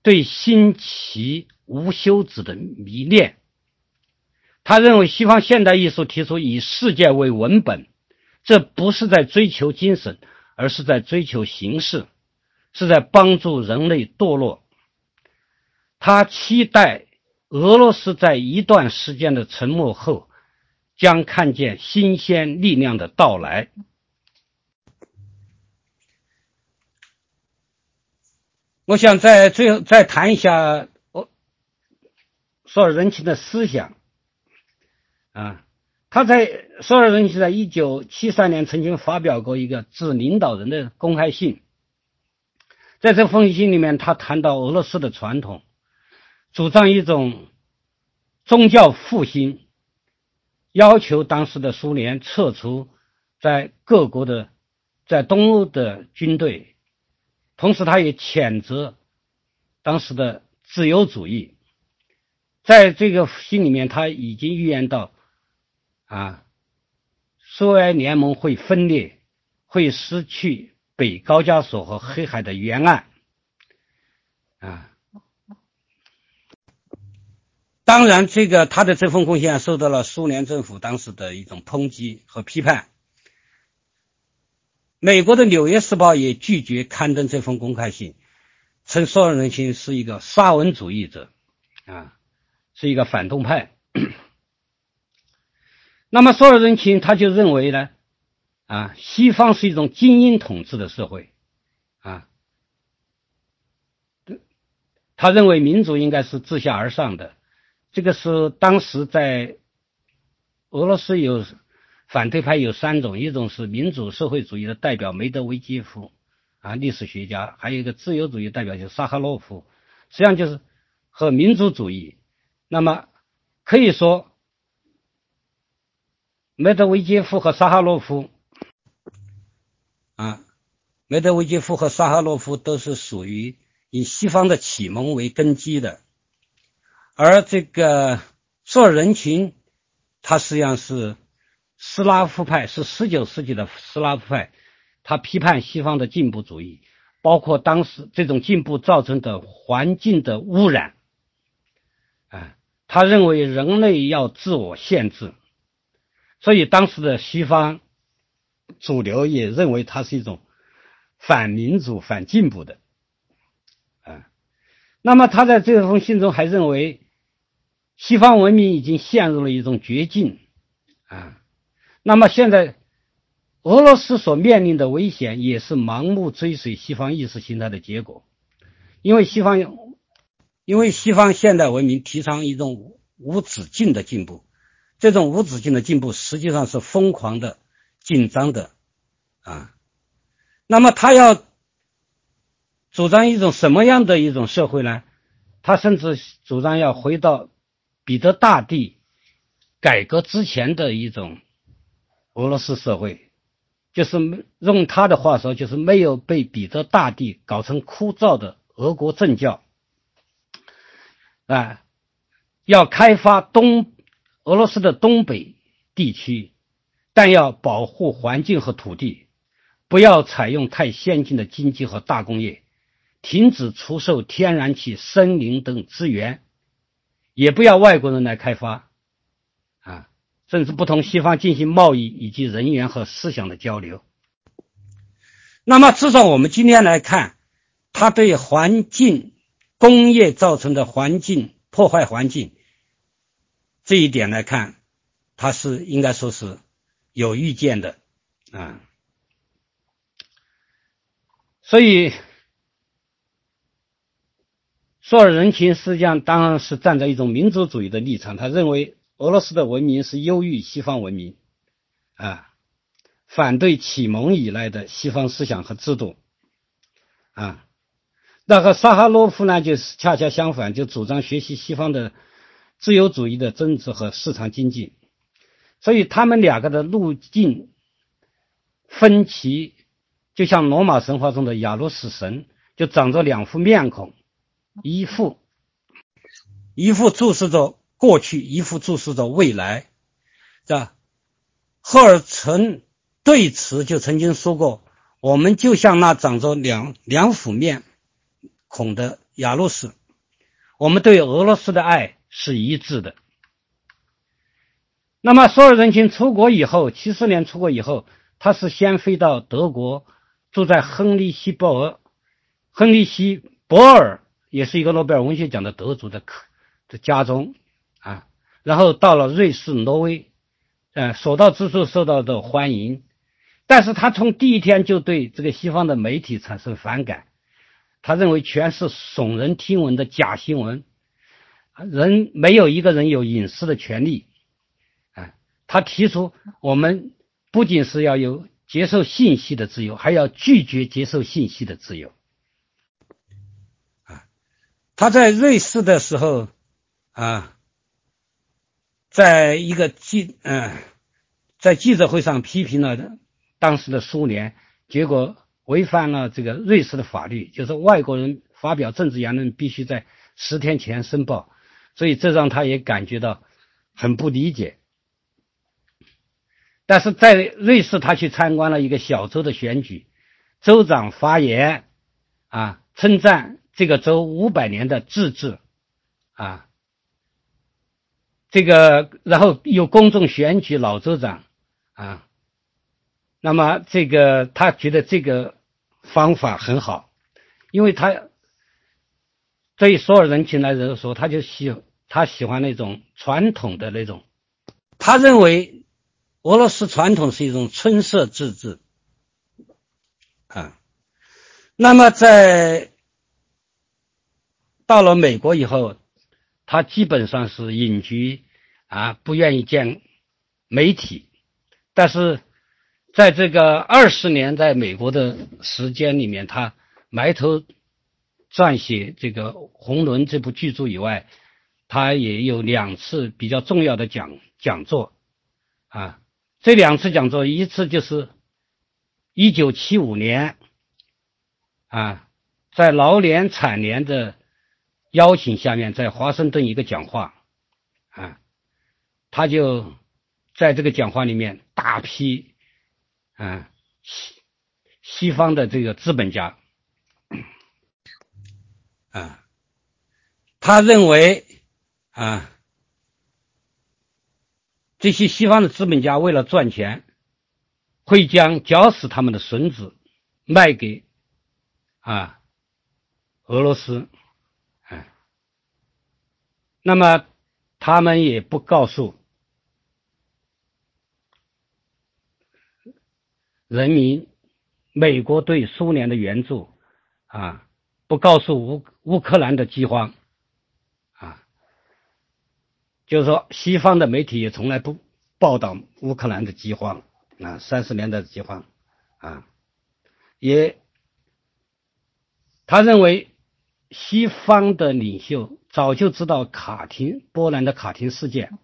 对新奇无休止的迷恋。他认为西方现代艺术提出以世界为文本，这不是在追求精神，而是在追求形式，是在帮助人类堕落。他期待俄罗斯在一段时间的沉默后，将看见新鲜力量的到来。我想在最后再谈一下哦，索尔仁钦的思想啊，他在索尔仁钦在一九七三年曾经发表过一个致领导人的公开信，在这封信里面，他谈到俄罗斯的传统。主张一种宗教复兴，要求当时的苏联撤除在各国的在东欧的军队，同时他也谴责当时的自由主义。在这个信里面，他已经预言到啊，苏维埃联盟会分裂，会失去北高加索和黑海的沿岸啊。当然，这个他的这份贡献受到了苏联政府当时的一种抨击和批判。美国的《纽约时报》也拒绝刊登这封公开信，称索尔仁钦是一个沙文主义者，啊，是一个反动派。那么，索尔仁钦他就认为呢，啊，西方是一种精英统治的社会，啊，他认为民主应该是自下而上的。这个是当时在俄罗斯有反对派有三种，一种是民主社会主义的代表梅德韦杰夫啊，历史学家，还有一个自由主义代表就是萨哈洛夫，实际上就是和民族主义。那么可以说，梅德韦杰夫和萨哈洛夫啊，梅德韦杰夫和萨哈洛夫都是属于以西方的启蒙为根基的。而这个索尔仁群，他实际上是斯拉夫派，是十九世纪的斯拉夫派。他批判西方的进步主义，包括当时这种进步造成的环境的污染。啊，他认为人类要自我限制，所以当时的西方主流也认为它是一种反民主、反进步的。啊，那么他在这封信中还认为。西方文明已经陷入了一种绝境啊！那么现在，俄罗斯所面临的危险也是盲目追随西方意识形态的结果，因为西方，因为西方现代文明提倡一种无止境的进步，这种无止境的进步实际上是疯狂的、紧张的啊！那么他要主张一种什么样的一种社会呢？他甚至主张要回到。彼得大帝改革之前的一种俄罗斯社会，就是用他的话说，就是没有被彼得大帝搞成枯燥的俄国政教啊，要开发东俄罗斯的东北地区，但要保护环境和土地，不要采用太先进的经济和大工业，停止出售天然气、森林等资源。也不要外国人来开发，啊，甚至不同西方进行贸易以及人员和思想的交流。那么，至少我们今天来看，他对环境、工业造成的环境破坏环境这一点来看，他是应该说是有预见的啊。所以。索尔仁群实际上当然是站在一种民族主义的立场，他认为俄罗斯的文明是优于西方文明，啊，反对启蒙以来的西方思想和制度，啊，那和萨哈罗夫呢，就是恰恰相反，就主张学习西方的自由主义的政治和市场经济，所以他们两个的路径分歧，就像罗马神话中的亚鲁斯神，就长着两副面孔。一副一副注视着过去，一副注视着未来，是吧？赫尔岑对此就曾经说过：“我们就像那长着两两副面孔的亚鲁斯，我们对俄罗斯的爱是一致的。”那么，索尔仁群出国以后，七四年出国以后，他是先飞到德国，住在亨利希鲍尔、亨利希博尔。也是一个诺贝尔文学奖的得主的客的家中啊，然后到了瑞士、挪威，呃，所到之处受到的欢迎，但是他从第一天就对这个西方的媒体产生反感，他认为全是耸人听闻的假新闻，人没有一个人有隐私的权利，他提出我们不仅是要有接受信息的自由，还要拒绝接受信息的自由。啊他在瑞士的时候，啊，在一个记嗯，在记者会上批评了当时的苏联，结果违反了这个瑞士的法律，就是外国人发表政治言论必须在十天前申报，所以这让他也感觉到很不理解。但是在瑞士，他去参观了一个小州的选举，州长发言啊，称赞。这个州五百年的自治，啊，这个然后有公众选举老州长，啊，那么这个他觉得这个方法很好，因为他对所有人群来说，他就喜他喜欢那种传统的那种，他认为俄罗斯传统是一种春色自治，啊，那么在。到了美国以后，他基本上是隐居啊，不愿意见媒体。但是在这个二十年在美国的时间里面，他埋头撰写这个《红轮》这部巨著以外，他也有两次比较重要的讲讲座啊。这两次讲座，一次就是一九七五年啊，在劳联产联的邀请下面，在华盛顿一个讲话啊，他就在这个讲话里面大批啊西西方的这个资本家。啊，他认为啊，这些西方的资本家为了赚钱，会将绞死他们的孙子卖给啊俄罗斯。那么，他们也不告诉人民，美国对苏联的援助，啊，不告诉乌乌克兰的饥荒，就是说，西方的媒体也从来不报道乌克兰的饥荒，啊，三十年代的饥荒，啊，也，他认为西方的领袖。早就知道卡廷波兰的卡廷事件，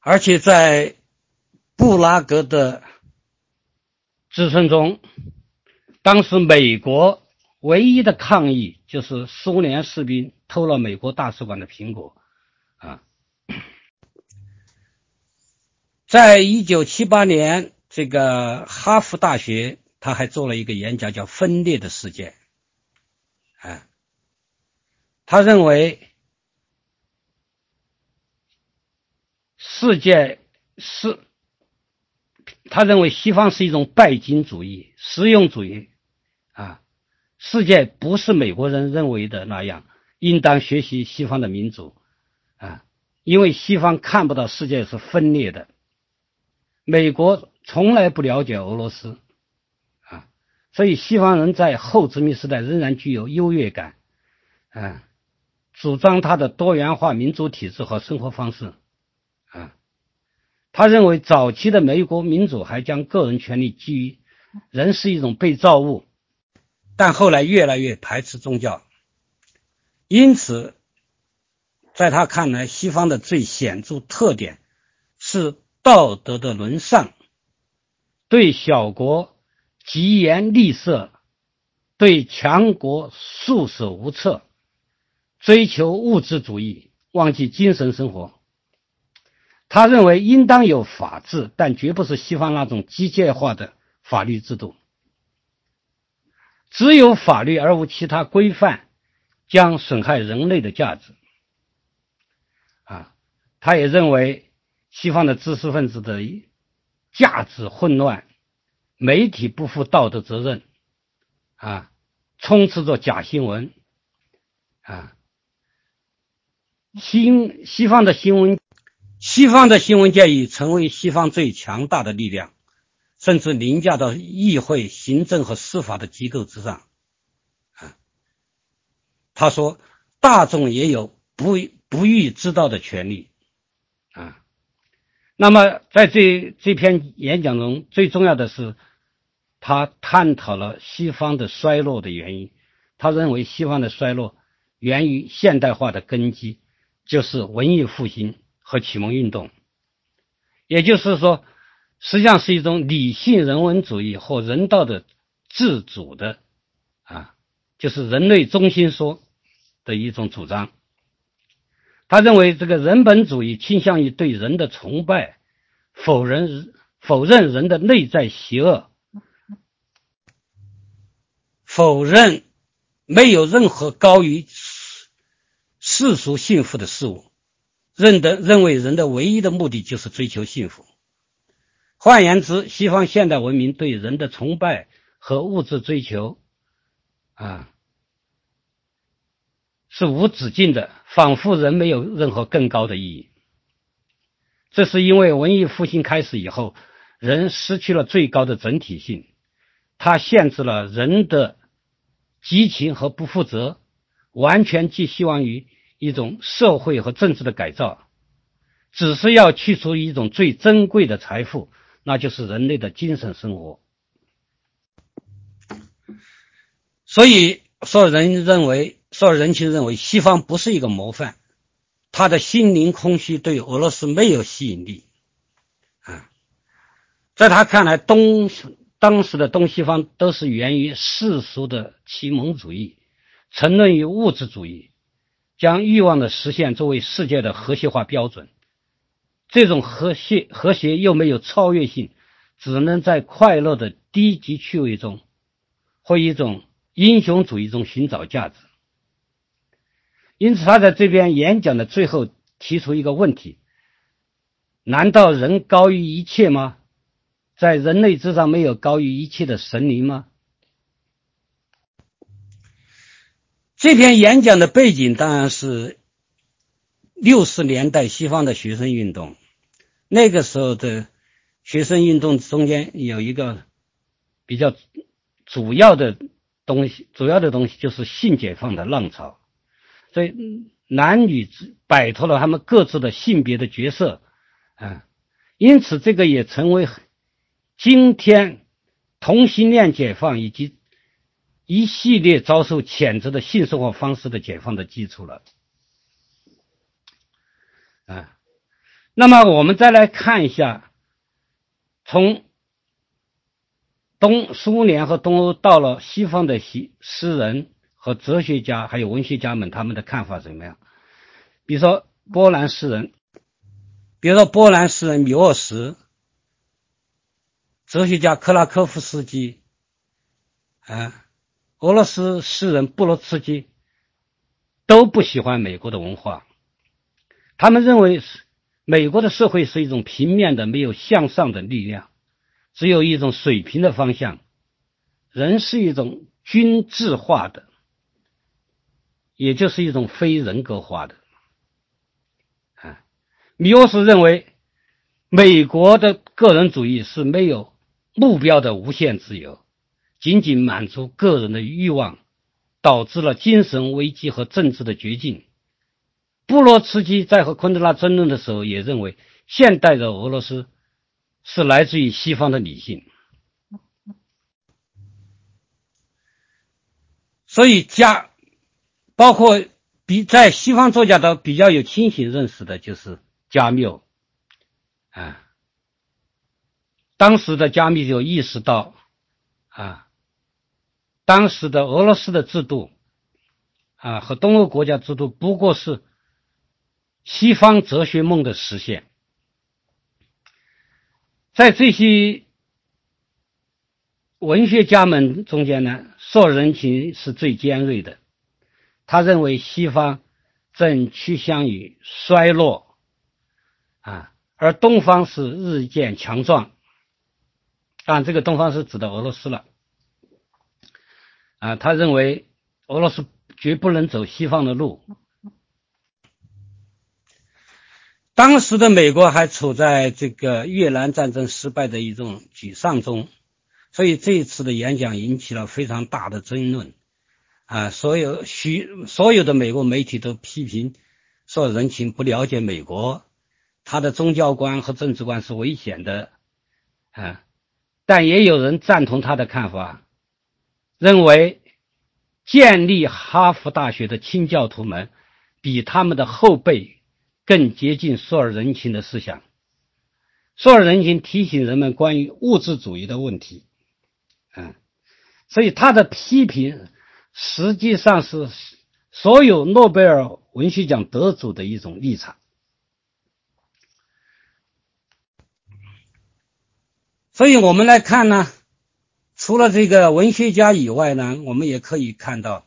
而且在布拉格的支撑中，当时美国唯一的抗议就是苏联士兵偷了美国大使馆的苹果，啊，在一九七八年，这个哈佛大学。他还做了一个演讲，叫“分裂的世界”。啊，他认为世界是，他认为西方是一种拜金主义、实用主义。世界不是美国人认为的那样，应当学习西方的民主。啊，因为西方看不到世界是分裂的，美国从来不了解俄罗斯。啊所以，西方人在后殖民时代仍然具有优越感，啊，主张他的多元化民主体制和生活方式，啊，他认为早期的美国民主还将个人权利基于人是一种被造物，但后来越来越排斥宗教，因此，在他看来，西方的最显著特点是道德的沦丧，对小国。疾言厉色，对强国束手无策，追求物质主义，忘记精神生活。他认为应当有法治，但绝不是西方那种机械化的法律制度。只有法律而无其他规范，将损害人类的价值。啊，他也认为西方的知识分子的价值混乱。媒体不负道德责任，啊，充斥着假新闻，啊，新西方的新闻，西方的新闻界已成为西方最强大的力量，甚至凌驾到议会、行政和司法的机构之上，啊，他说，大众也有不不欲知道的权利，啊。那么，在这这篇演讲中，最重要的是，他探讨了西方的衰落的原因。他认为，西方的衰落源于现代化的根基，就是文艺复兴和启蒙运动。也就是说，实际上是一种理性人文主义或人道的自主的，啊，就是人类中心说的一种主张。他认为，这个人本主义倾向于对人的崇拜，否认否认人的内在邪恶，否认没有任何高于世俗幸福的事物，认得认为人的唯一的目的就是追求幸福。换言之，西方现代文明对人的崇拜和物质追求，啊。是无止境的，仿佛人没有任何更高的意义。这是因为文艺复兴开始以后，人失去了最高的整体性，它限制了人的激情和不负责，完全寄希望于一种社会和政治的改造，只是要去除一种最珍贵的财富，那就是人类的精神生活。所以，所有人认为，所有人群认为，西方不是一个模范，他的心灵空虚对俄罗斯没有吸引力。啊，在他看来，东当时的东西方都是源于世俗的启蒙主义，沉沦于物质主义，将欲望的实现作为世界的和谐化标准。这种和谐和谐又没有超越性，只能在快乐的低级趣味中，或一种。英雄主义中寻找价值，因此他在这边演讲的最后提出一个问题：难道人高于一切吗？在人类之上没有高于一切的神灵吗？这篇演讲的背景当然是六十年代西方的学生运动，那个时候的学生运动中间有一个比较主要的。东西主要的东西就是性解放的浪潮，所以男女摆脱了他们各自的性别的角色，啊，因此这个也成为今天同性恋解放以及一系列遭受谴责的性生活方式的解放的基础了，啊，那么我们再来看一下从。东苏联和东欧到了西方的西诗人和哲学家还有文学家们，他们的看法怎么样？比如说波兰诗人，比如说波兰诗人米沃什，哲学家克拉科夫斯基，啊，俄罗斯诗人布罗茨基都不喜欢美国的文化，他们认为是美国的社会是一种平面的、没有向上的力量。只有一种水平的方向，人是一种均质化的，也就是一种非人格化的。啊，米沃斯认为，美国的个人主义是没有目标的无限自由，仅仅满足个人的欲望，导致了精神危机和政治的绝境。布罗茨基在和昆德拉争论的时候，也认为现代的俄罗斯。是来自于西方的理性，所以加包括比在西方作家都比较有清醒认识的，就是加缪啊。当时的加缪就意识到啊，当时的俄罗斯的制度啊和东欧国家制度不过是西方哲学梦的实现。在这些文学家们中间呢，索尔仁钦是最尖锐的。他认为西方正趋向于衰落，啊，而东方是日渐强壮。当然，这个东方是指的俄罗斯了。啊，他认为俄罗斯绝不能走西方的路。当时的美国还处在这个越南战争失败的一种沮丧中，所以这一次的演讲引起了非常大的争论。啊，所有许所有的美国媒体都批评说人情不了解美国，他的宗教观和政治观是危险的。啊，但也有人赞同他的看法，认为建立哈佛大学的清教徒们比他们的后辈。更接近索尔仁情的思想。索尔仁情提醒人们关于物质主义的问题，嗯，所以他的批评实际上是所有诺贝尔文学奖得主的一种立场。所以我们来看呢，除了这个文学家以外呢，我们也可以看到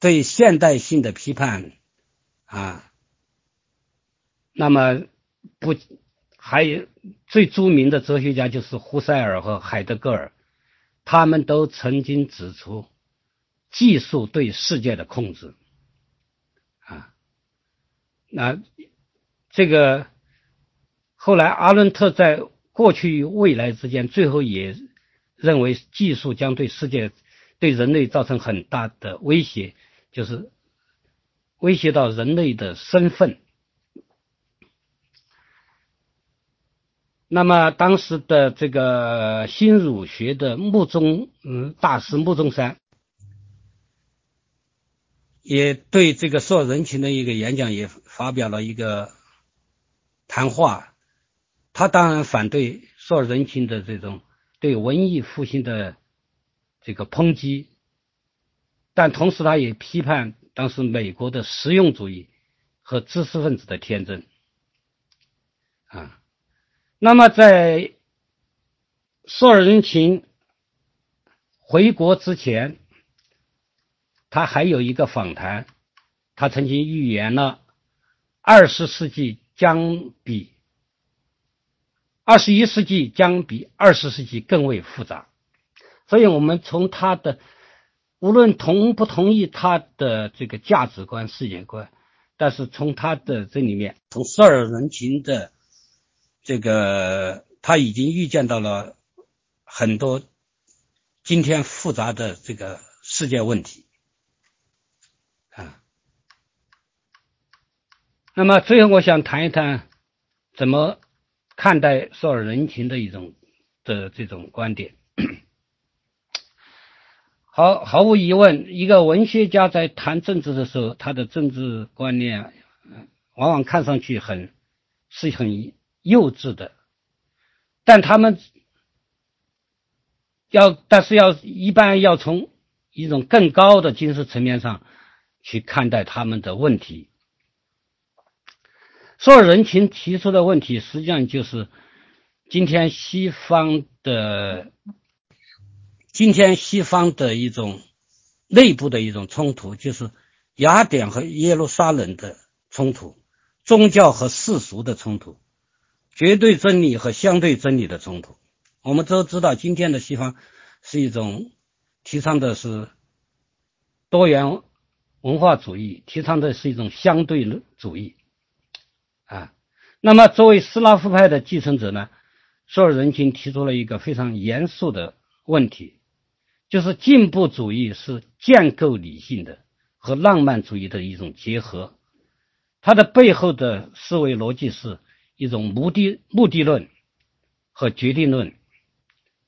对现代性的批判啊。那么不，还有最著名的哲学家就是胡塞尔和海德格尔，他们都曾经指出技术对世界的控制啊。那这个后来阿伦特在过去与未来之间，最后也认为技术将对世界、对人类造成很大的威胁，就是威胁到人类的身份。那么，当时的这个新儒学的穆宗嗯大师穆宗山，也对这个所有人群的一个演讲也发表了一个谈话。他当然反对所有人群的这种对文艺复兴的这个抨击，但同时他也批判当时美国的实用主义和知识分子的天真啊。那么，在索尔仁琴回国之前，他还有一个访谈，他曾经预言了二十世纪将比二十一世纪将比二十世纪更为复杂。所以，我们从他的无论同不同意他的这个价值观、世界观，但是从他的这里面，从索尔仁琴的。这个他已经预见到了很多今天复杂的这个世界问题啊。那么最后，我想谈一谈怎么看待索尔人情的一种的这种观点。毫毫无疑问，一个文学家在谈政治的时候，他的政治观念往往看上去很是很。幼稚的，但他们要，但是要一般要从一种更高的精神层面上去看待他们的问题。所有人群提出的问题，实际上就是今天西方的今天西方的一种内部的一种冲突，就是雅典和耶路撒冷的冲突，宗教和世俗的冲突。绝对真理和相对真理的冲突，我们都知道，今天的西方是一种提倡的是多元文化主义，提倡的是一种相对主义啊。那么，作为斯拉夫派的继承者呢，索尔仁钦提出了一个非常严肃的问题，就是进步主义是建构理性的和浪漫主义的一种结合，它的背后的思维逻辑是。一种目的目的论和决定论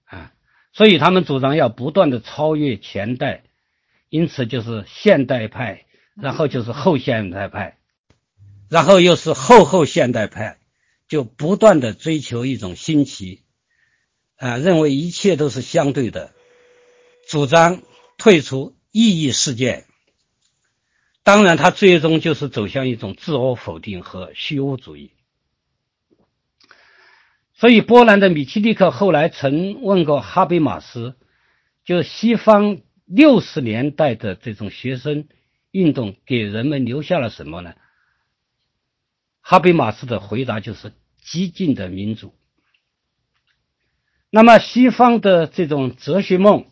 啊，所以他们主张要不断的超越前代，因此就是现代派，然后就是后现代派，然后又是后后现代派，就不断的追求一种新奇啊，认为一切都是相对的，主张退出意义事件。当然，他最终就是走向一种自我否定和虚无主义。所以，波兰的米奇利克后来曾问过哈贝马斯，就西方六十年代的这种学生运动给人们留下了什么呢？哈贝马斯的回答就是激进的民主。那么，西方的这种哲学梦，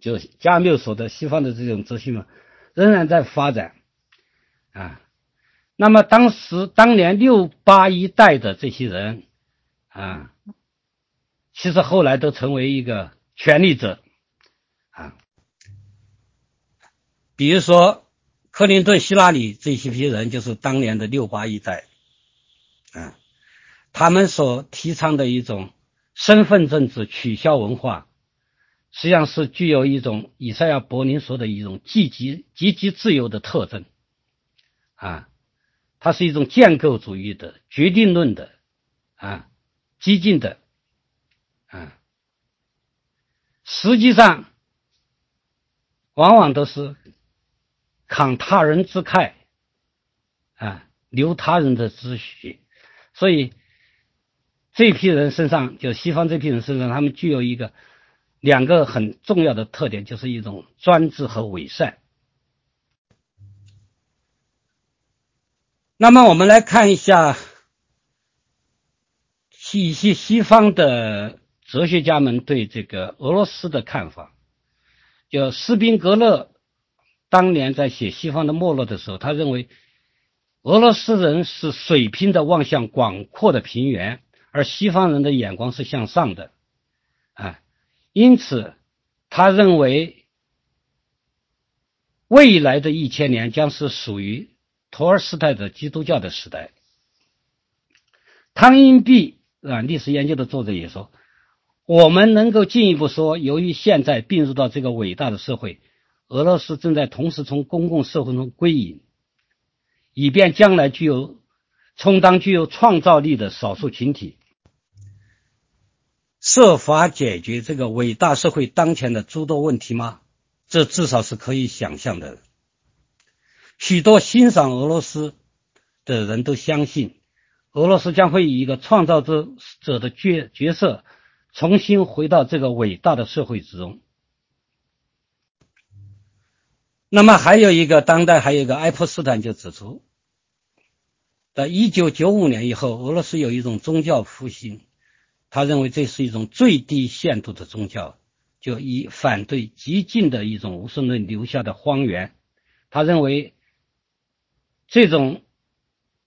就加缪说的西方的这种哲学梦，仍然在发展啊。那么，当时当年六八一代的这些人。啊，其实后来都成为一个权力者。啊，比如说克林顿、希拉里这些批人，就是当年的六八一代。啊，他们所提倡的一种身份政治、取消文化，实际上是具有一种以赛亚·柏林说的一种积极、积极自由的特征。啊，它是一种建构主义的、决定论的。啊。激进的，啊，实际上往往都是慷他人之慨，啊，留他人的之血，所以这批人身上，就西方这批人身上，他们具有一个两个很重要的特点，就是一种专制和伪善。那么，我们来看一下。一些西方的哲学家们对这个俄罗斯的看法，就斯宾格勒当年在写《西方的没落》的时候，他认为俄罗斯人是水平的望向广阔的平原，而西方人的眼光是向上的，啊，因此他认为未来的一千年将是属于托尔斯泰的基督教的时代。汤因弼啊，历史研究的作者也说，我们能够进一步说，由于现在并入到这个伟大的社会，俄罗斯正在同时从公共社会中归隐，以便将来具有充当具有创造力的少数群体，设法解决这个伟大社会当前的诸多问题吗？这至少是可以想象的。许多欣赏俄罗斯的人都相信。俄罗斯将会以一个创造者者的角角色，重新回到这个伟大的社会之中。那么，还有一个当代还有一个爱泼斯坦就指出，在一九九五年以后，俄罗斯有一种宗教复兴，他认为这是一种最低限度的宗教，就以反对激进的一种无神论留下的荒原。他认为这种。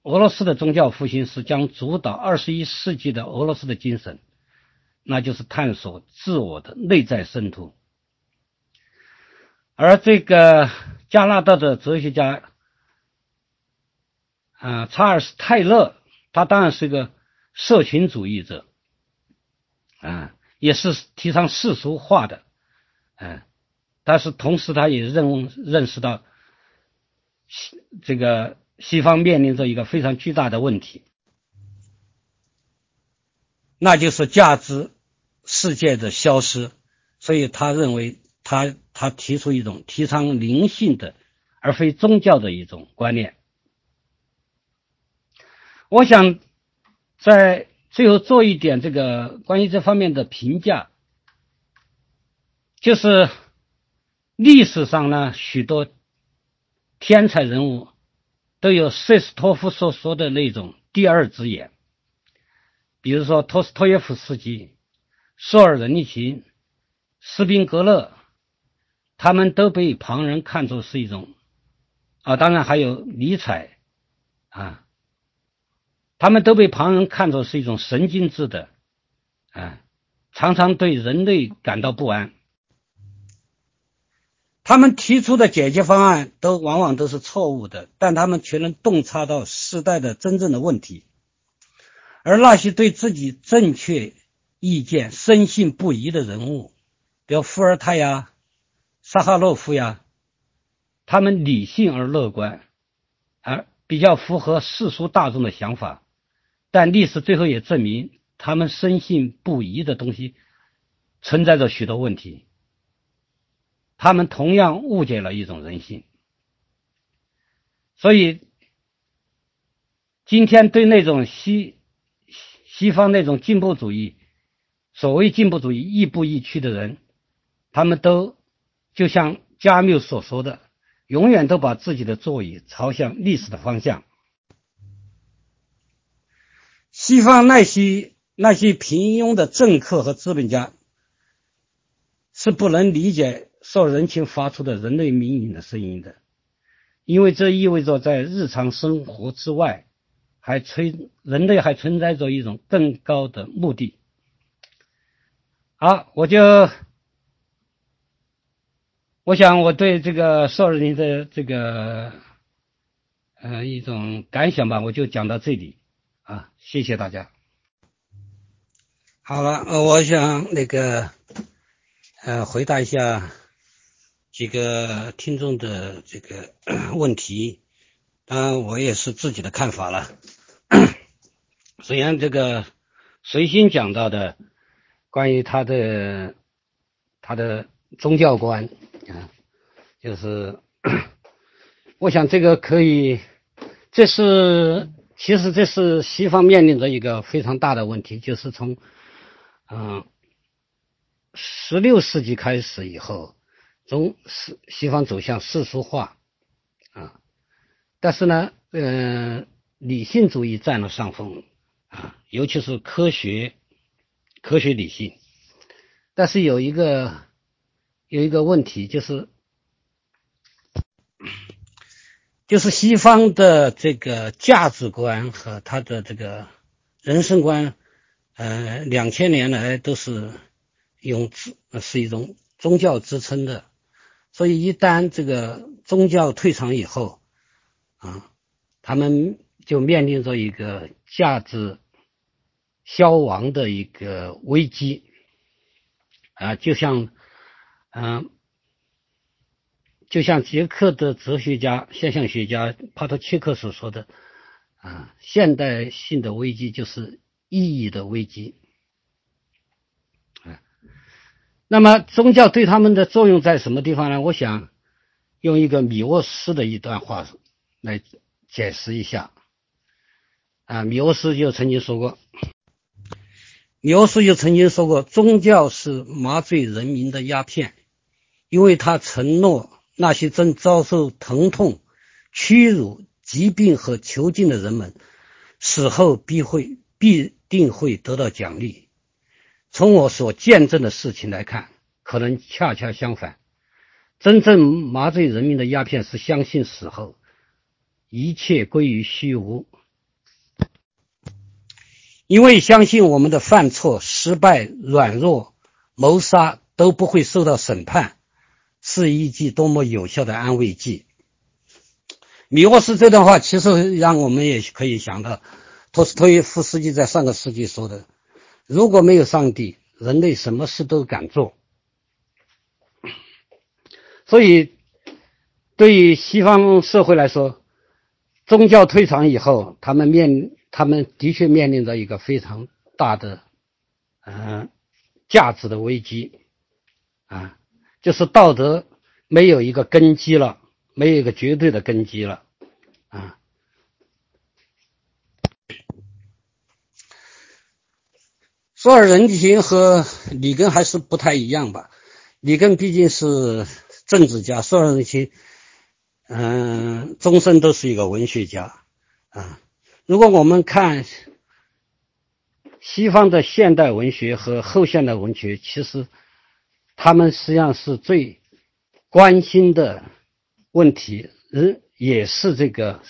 俄罗斯的宗教复兴是将主导二十一世纪的俄罗斯的精神，那就是探索自我的内在深度。而这个加拿大的哲学家啊，查尔斯·泰勒，他当然是一个社群主义者，啊，也是提倡世俗化的，嗯，但是同时他也认认识到这个。西方面临着一个非常巨大的问题，那就是价值世界的消失。所以，他认为他他提出一种提倡灵性的，而非宗教的一种观念。我想在最后做一点这个关于这方面的评价，就是历史上呢许多天才人物。都有塞斯托夫所说的那种第二只眼，比如说托斯托耶夫斯基、索尔仁尼琴、斯宾格勒，他们都被旁人看作是一种啊，当然还有尼采啊，他们都被旁人看作是一种神经质的啊，常常对人类感到不安。他们提出的解决方案都往往都是错误的，但他们却能洞察到时代的真正的问题。而那些对自己正确意见深信不疑的人物，比如伏尔泰呀、萨哈洛夫呀，他们理性而乐观，而比较符合世俗大众的想法。但历史最后也证明，他们深信不疑的东西存在着许多问题。他们同样误解了一种人性，所以今天对那种西西方那种进步主义，所谓进步主义亦步亦趋的人，他们都就像加缪所说的，永远都把自己的座椅朝向历史的方向。西方那些那些平庸的政客和资本家是不能理解。受人情发出的人类命运的声音的，因为这意味着在日常生活之外，还存人类还存在着一种更高的目的。好，我就我想我对这个受尔林的这个呃一种感想吧，我就讲到这里啊，谢谢大家。好了，呃，我想那个呃回答一下。几个听众的这个 问题，当然我也是自己的看法了。首先，这个随心讲到的关于他的他的宗教观啊，就是 我想这个可以，这是其实这是西方面临着一个非常大的问题，就是从嗯十六世纪开始以后。从世西方走向世俗化啊，但是呢，呃，理性主义占了上风啊，尤其是科学科学理性。但是有一个有一个问题，就是就是西方的这个价值观和他的这个人生观，呃，两千年来都是用是一种宗教支撑的，所以一旦这个宗教退场以后，啊，他们就面临着一个价值消亡的一个危机，啊，就像，嗯，就像捷克的哲学家、现象学家帕特切克所说的，啊，现代性的危机就是意义的危机。那么宗教对他们的作用在什么地方呢？我想用一个米沃斯的一段话来解释一下。啊，米沃斯就曾经说过，米沃斯就曾经说过，宗教是麻醉人民的鸦片，因为他承诺那些正遭受疼痛、屈辱、疾病和囚禁的人们，死后必会必定会得到奖励。从我所见证的事情来看，可能恰恰相反。真正麻醉人民的鸦片是相信死后一切归于虚无，因为相信我们的犯错、失败、软弱、谋杀都不会受到审判，是一剂多么有效的安慰剂。米沃斯这段话其实让我们也可以想到，托斯托耶夫斯基在上个世纪说的。如果没有上帝，人类什么事都敢做。所以，对于西方社会来说，宗教退场以后，他们面他们的确面临着一个非常大的，嗯，价值的危机，啊，就是道德没有一个根基了，没有一个绝对的根基了，索尔仁情和里根还是不太一样吧？里根毕竟是政治家，索尔仁情，嗯，终身都是一个文学家啊。如果我们看西方的现代文学和后现代文学，其实他们实际上是最关心的问题，人也是这个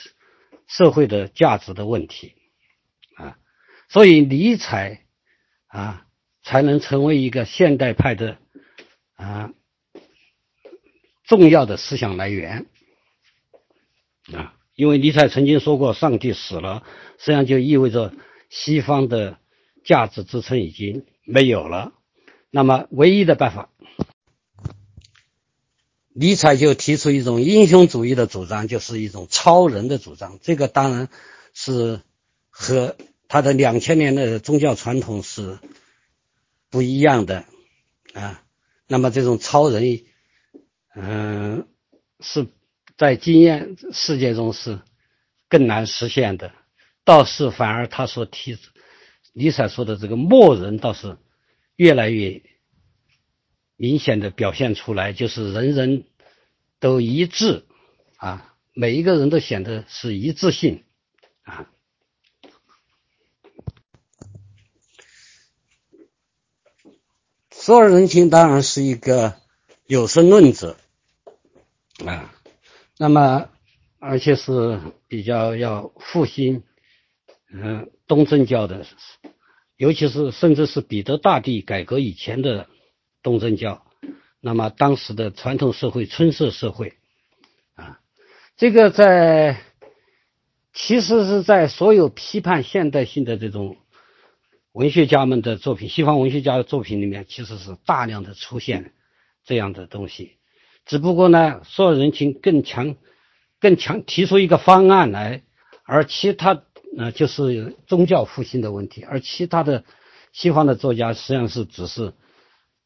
社会的价值的问题啊。所以尼采。啊，才能成为一个现代派的啊重要的思想来源啊，因为尼采曾经说过，上帝死了，实际上就意味着西方的价值支撑已经没有了。那么，唯一的办法，尼采就提出一种英雄主义的主张，就是一种超人的主张。这个当然是和。他的两千年的宗教传统是不一样的啊，那么这种超人，嗯，是在经验世界中是更难实现的，倒是反而他所提尼采说的这个默人倒是越来越明显的表现出来，就是人人都一致啊，每一个人都显得是一致性啊。索尔仁情当然是一个有神论者啊，那么而且是比较要复兴嗯东正教的，尤其是甚至是彼得大帝改革以前的东正教，那么当时的传统社会春色社会啊，这个在其实是在所有批判现代性的这种。文学家们的作品，西方文学家的作品里面，其实是大量的出现这样的东西。只不过呢，所有人情更强、更强提出一个方案来，而其他呃就是宗教复兴的问题，而其他的西方的作家实际上是只是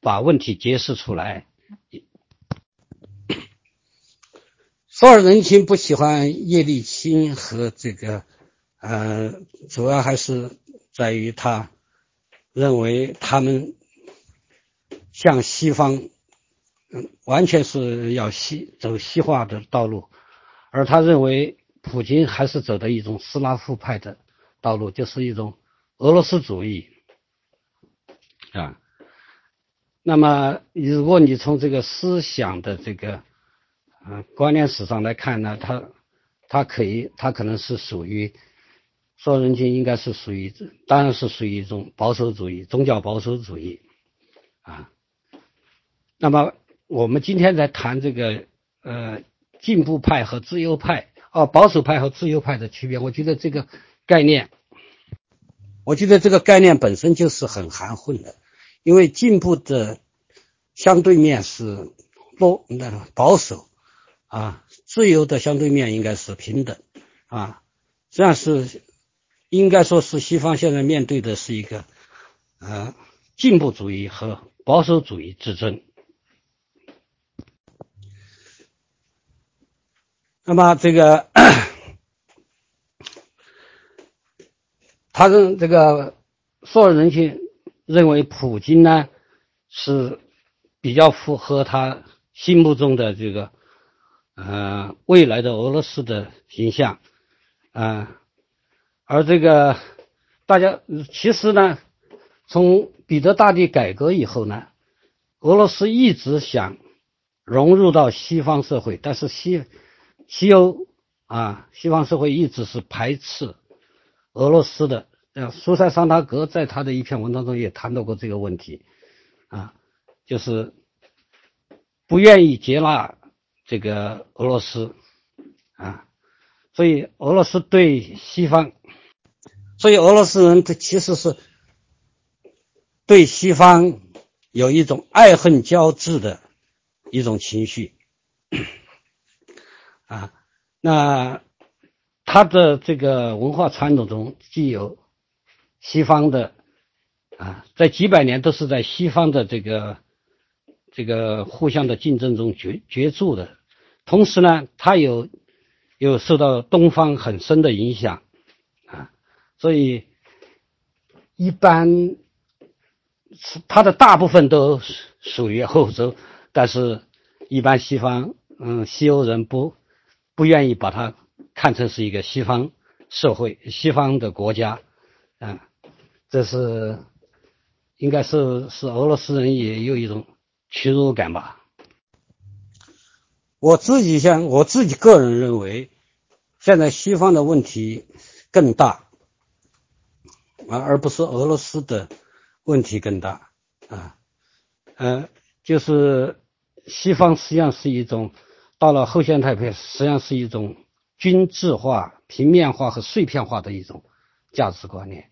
把问题揭示出来。索尔仁情不喜欢叶利钦和这个呃，主要还是在于他。认为他们向西方，嗯，完全是要西走西化的道路，而他认为普京还是走的一种斯拉夫派的道路，就是一种俄罗斯主义啊。那么，如果你从这个思想的这个嗯观念史上来看呢，他他可以，他可能是属于。说人情应该是属于，当然是属于一种保守主义，宗教保守主义，啊。那么我们今天在谈这个呃进步派和自由派，哦保守派和自由派的区别，我觉得这个概念，我觉得这个概念本身就是很含混的，因为进步的相对面是多那保守啊，自由的相对面应该是平等啊，这样是应该说是西方现在面对的是一个呃进步主义和保守主义之争。那么这个，他认这个索尔仁钦认为普京呢是比较符合他心目中的这个呃未来的俄罗斯的形象啊，而这个大家其实呢，从彼得大帝改革以后呢，俄罗斯一直想融入到西方社会，但是西。西欧啊，西方社会一直是排斥俄罗斯的。呃，苏塞桑塔格在他的一篇文章中也谈到过这个问题，啊，就是不愿意接纳这个俄罗斯啊，所以俄罗斯对西方，所以俄罗斯人他其实是对西方有一种爱恨交织的一种情绪。啊，那他的这个文化传统中既有西方的啊，在几百年都是在西方的这个这个互相的竞争中角角逐的，同时呢，他有有受到东方很深的影响，所以一般他的大部分都属于欧洲，但是一般西方嗯西欧人不。不愿意把它看成是一个西方社会、西方的国家，啊，这是应该是是俄罗斯人也有一种屈辱感吧。我自己想我自己个人认为，现在西方的问题更大，而而不是俄罗斯的问题更大啊，呃，就是西方实际上是一种。到了后现代派，实际上是一种均质化、平面化和碎片化的一种价值观念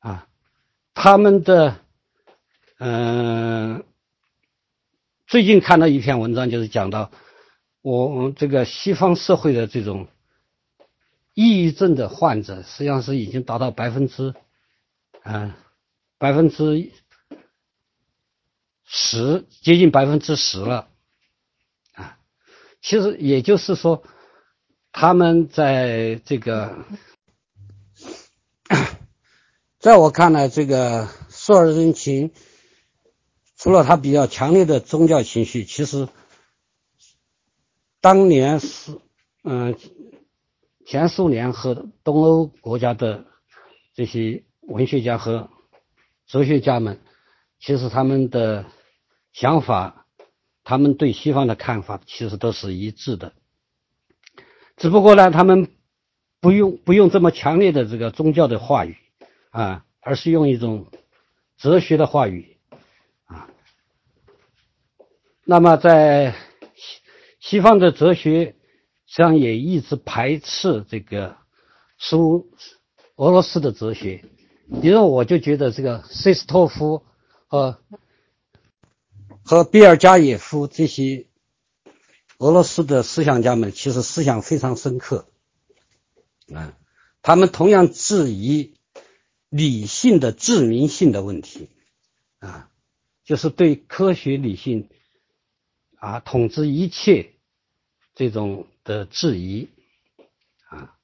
啊。他们的，嗯，最近看到一篇文章，就是讲到我这个西方社会的这种抑郁症的患者，实际上是已经达到百分之，嗯，百分之十，接近百分之十了啊。其实也就是说，他们在这个，在我看来，这个苏尔仁钦除了他比较强烈的宗教情绪，其实当年是嗯，前苏联和东欧国家的这些文学家和哲学家们，其实他们的想法。他们对西方的看法其实都是一致的，只不过呢，他们不用不用这么强烈的这个宗教的话语啊，而是用一种哲学的话语啊。那么在西西方的哲学实际上也一直排斥这个苏俄罗斯的哲学，比如我就觉得这个塞斯托夫和。和比尔加耶夫这些俄罗斯的思想家们，其实思想非常深刻，啊，他们同样质疑理性的致命性的问题，啊，就是对科学理性啊统治一切这种的质疑，啊，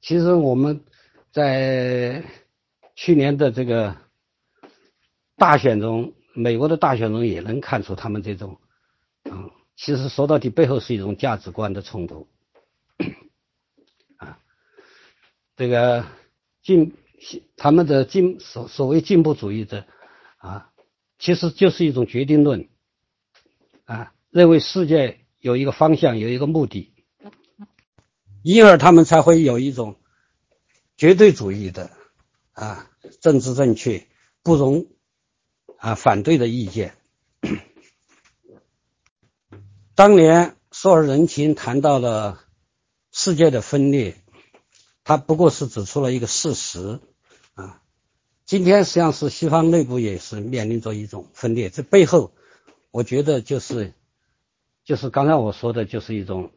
其实我们在去年的这个大选中。美国的大选中也能看出他们这种，嗯，其实说到底背后是一种价值观的冲突，啊，这个进他们的进所所谓进步主义者啊，其实就是一种决定论，啊，认为世界有一个方向，有一个目的，因而他们才会有一种绝对主义的啊政治正确不容。啊，反对的意见。当年索尔仁钦谈到了世界的分裂，他不过是指出了一个事实啊。今天实际上是西方内部也是面临着一种分裂，这背后我觉得就是就是刚才我说的，就是一种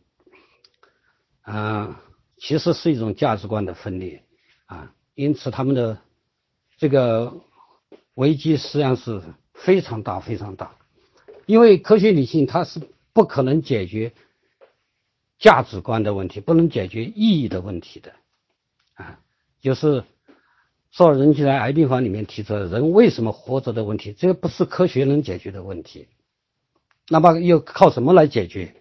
啊，其实是一种价值观的分裂啊。因此，他们的这个危机实际上是非常大、非常大，因为科学理性它是不可能解决价值观的问题，不能解决意义的问题的啊。就是索尔仁钦在《癌病房》里面提出的人为什么活着的问题，这个不是科学能解决的问题，那么又靠什么来解决？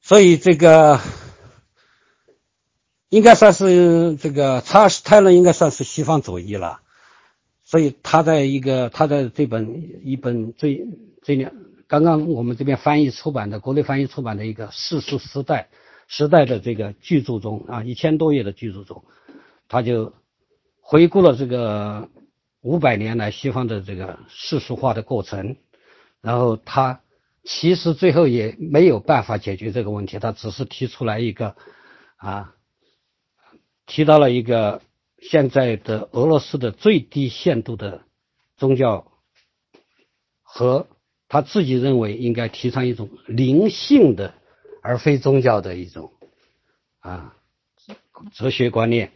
所以这个。应该算是这个查尔斯泰勒应该算是西方左翼了，所以他在一个他在这本一本最最两刚刚我们这边翻译出版的国内翻译出版的一个《世俗时代》时代的这个巨著中啊一千多页的巨著中，他就回顾了这个五百年来西方的这个世俗化的过程，然后他其实最后也没有办法解决这个问题，他只是提出来一个啊。提到了一个现在的俄罗斯的最低限度的宗教，和他自己认为应该提倡一种灵性的而非宗教的一种啊哲学观念。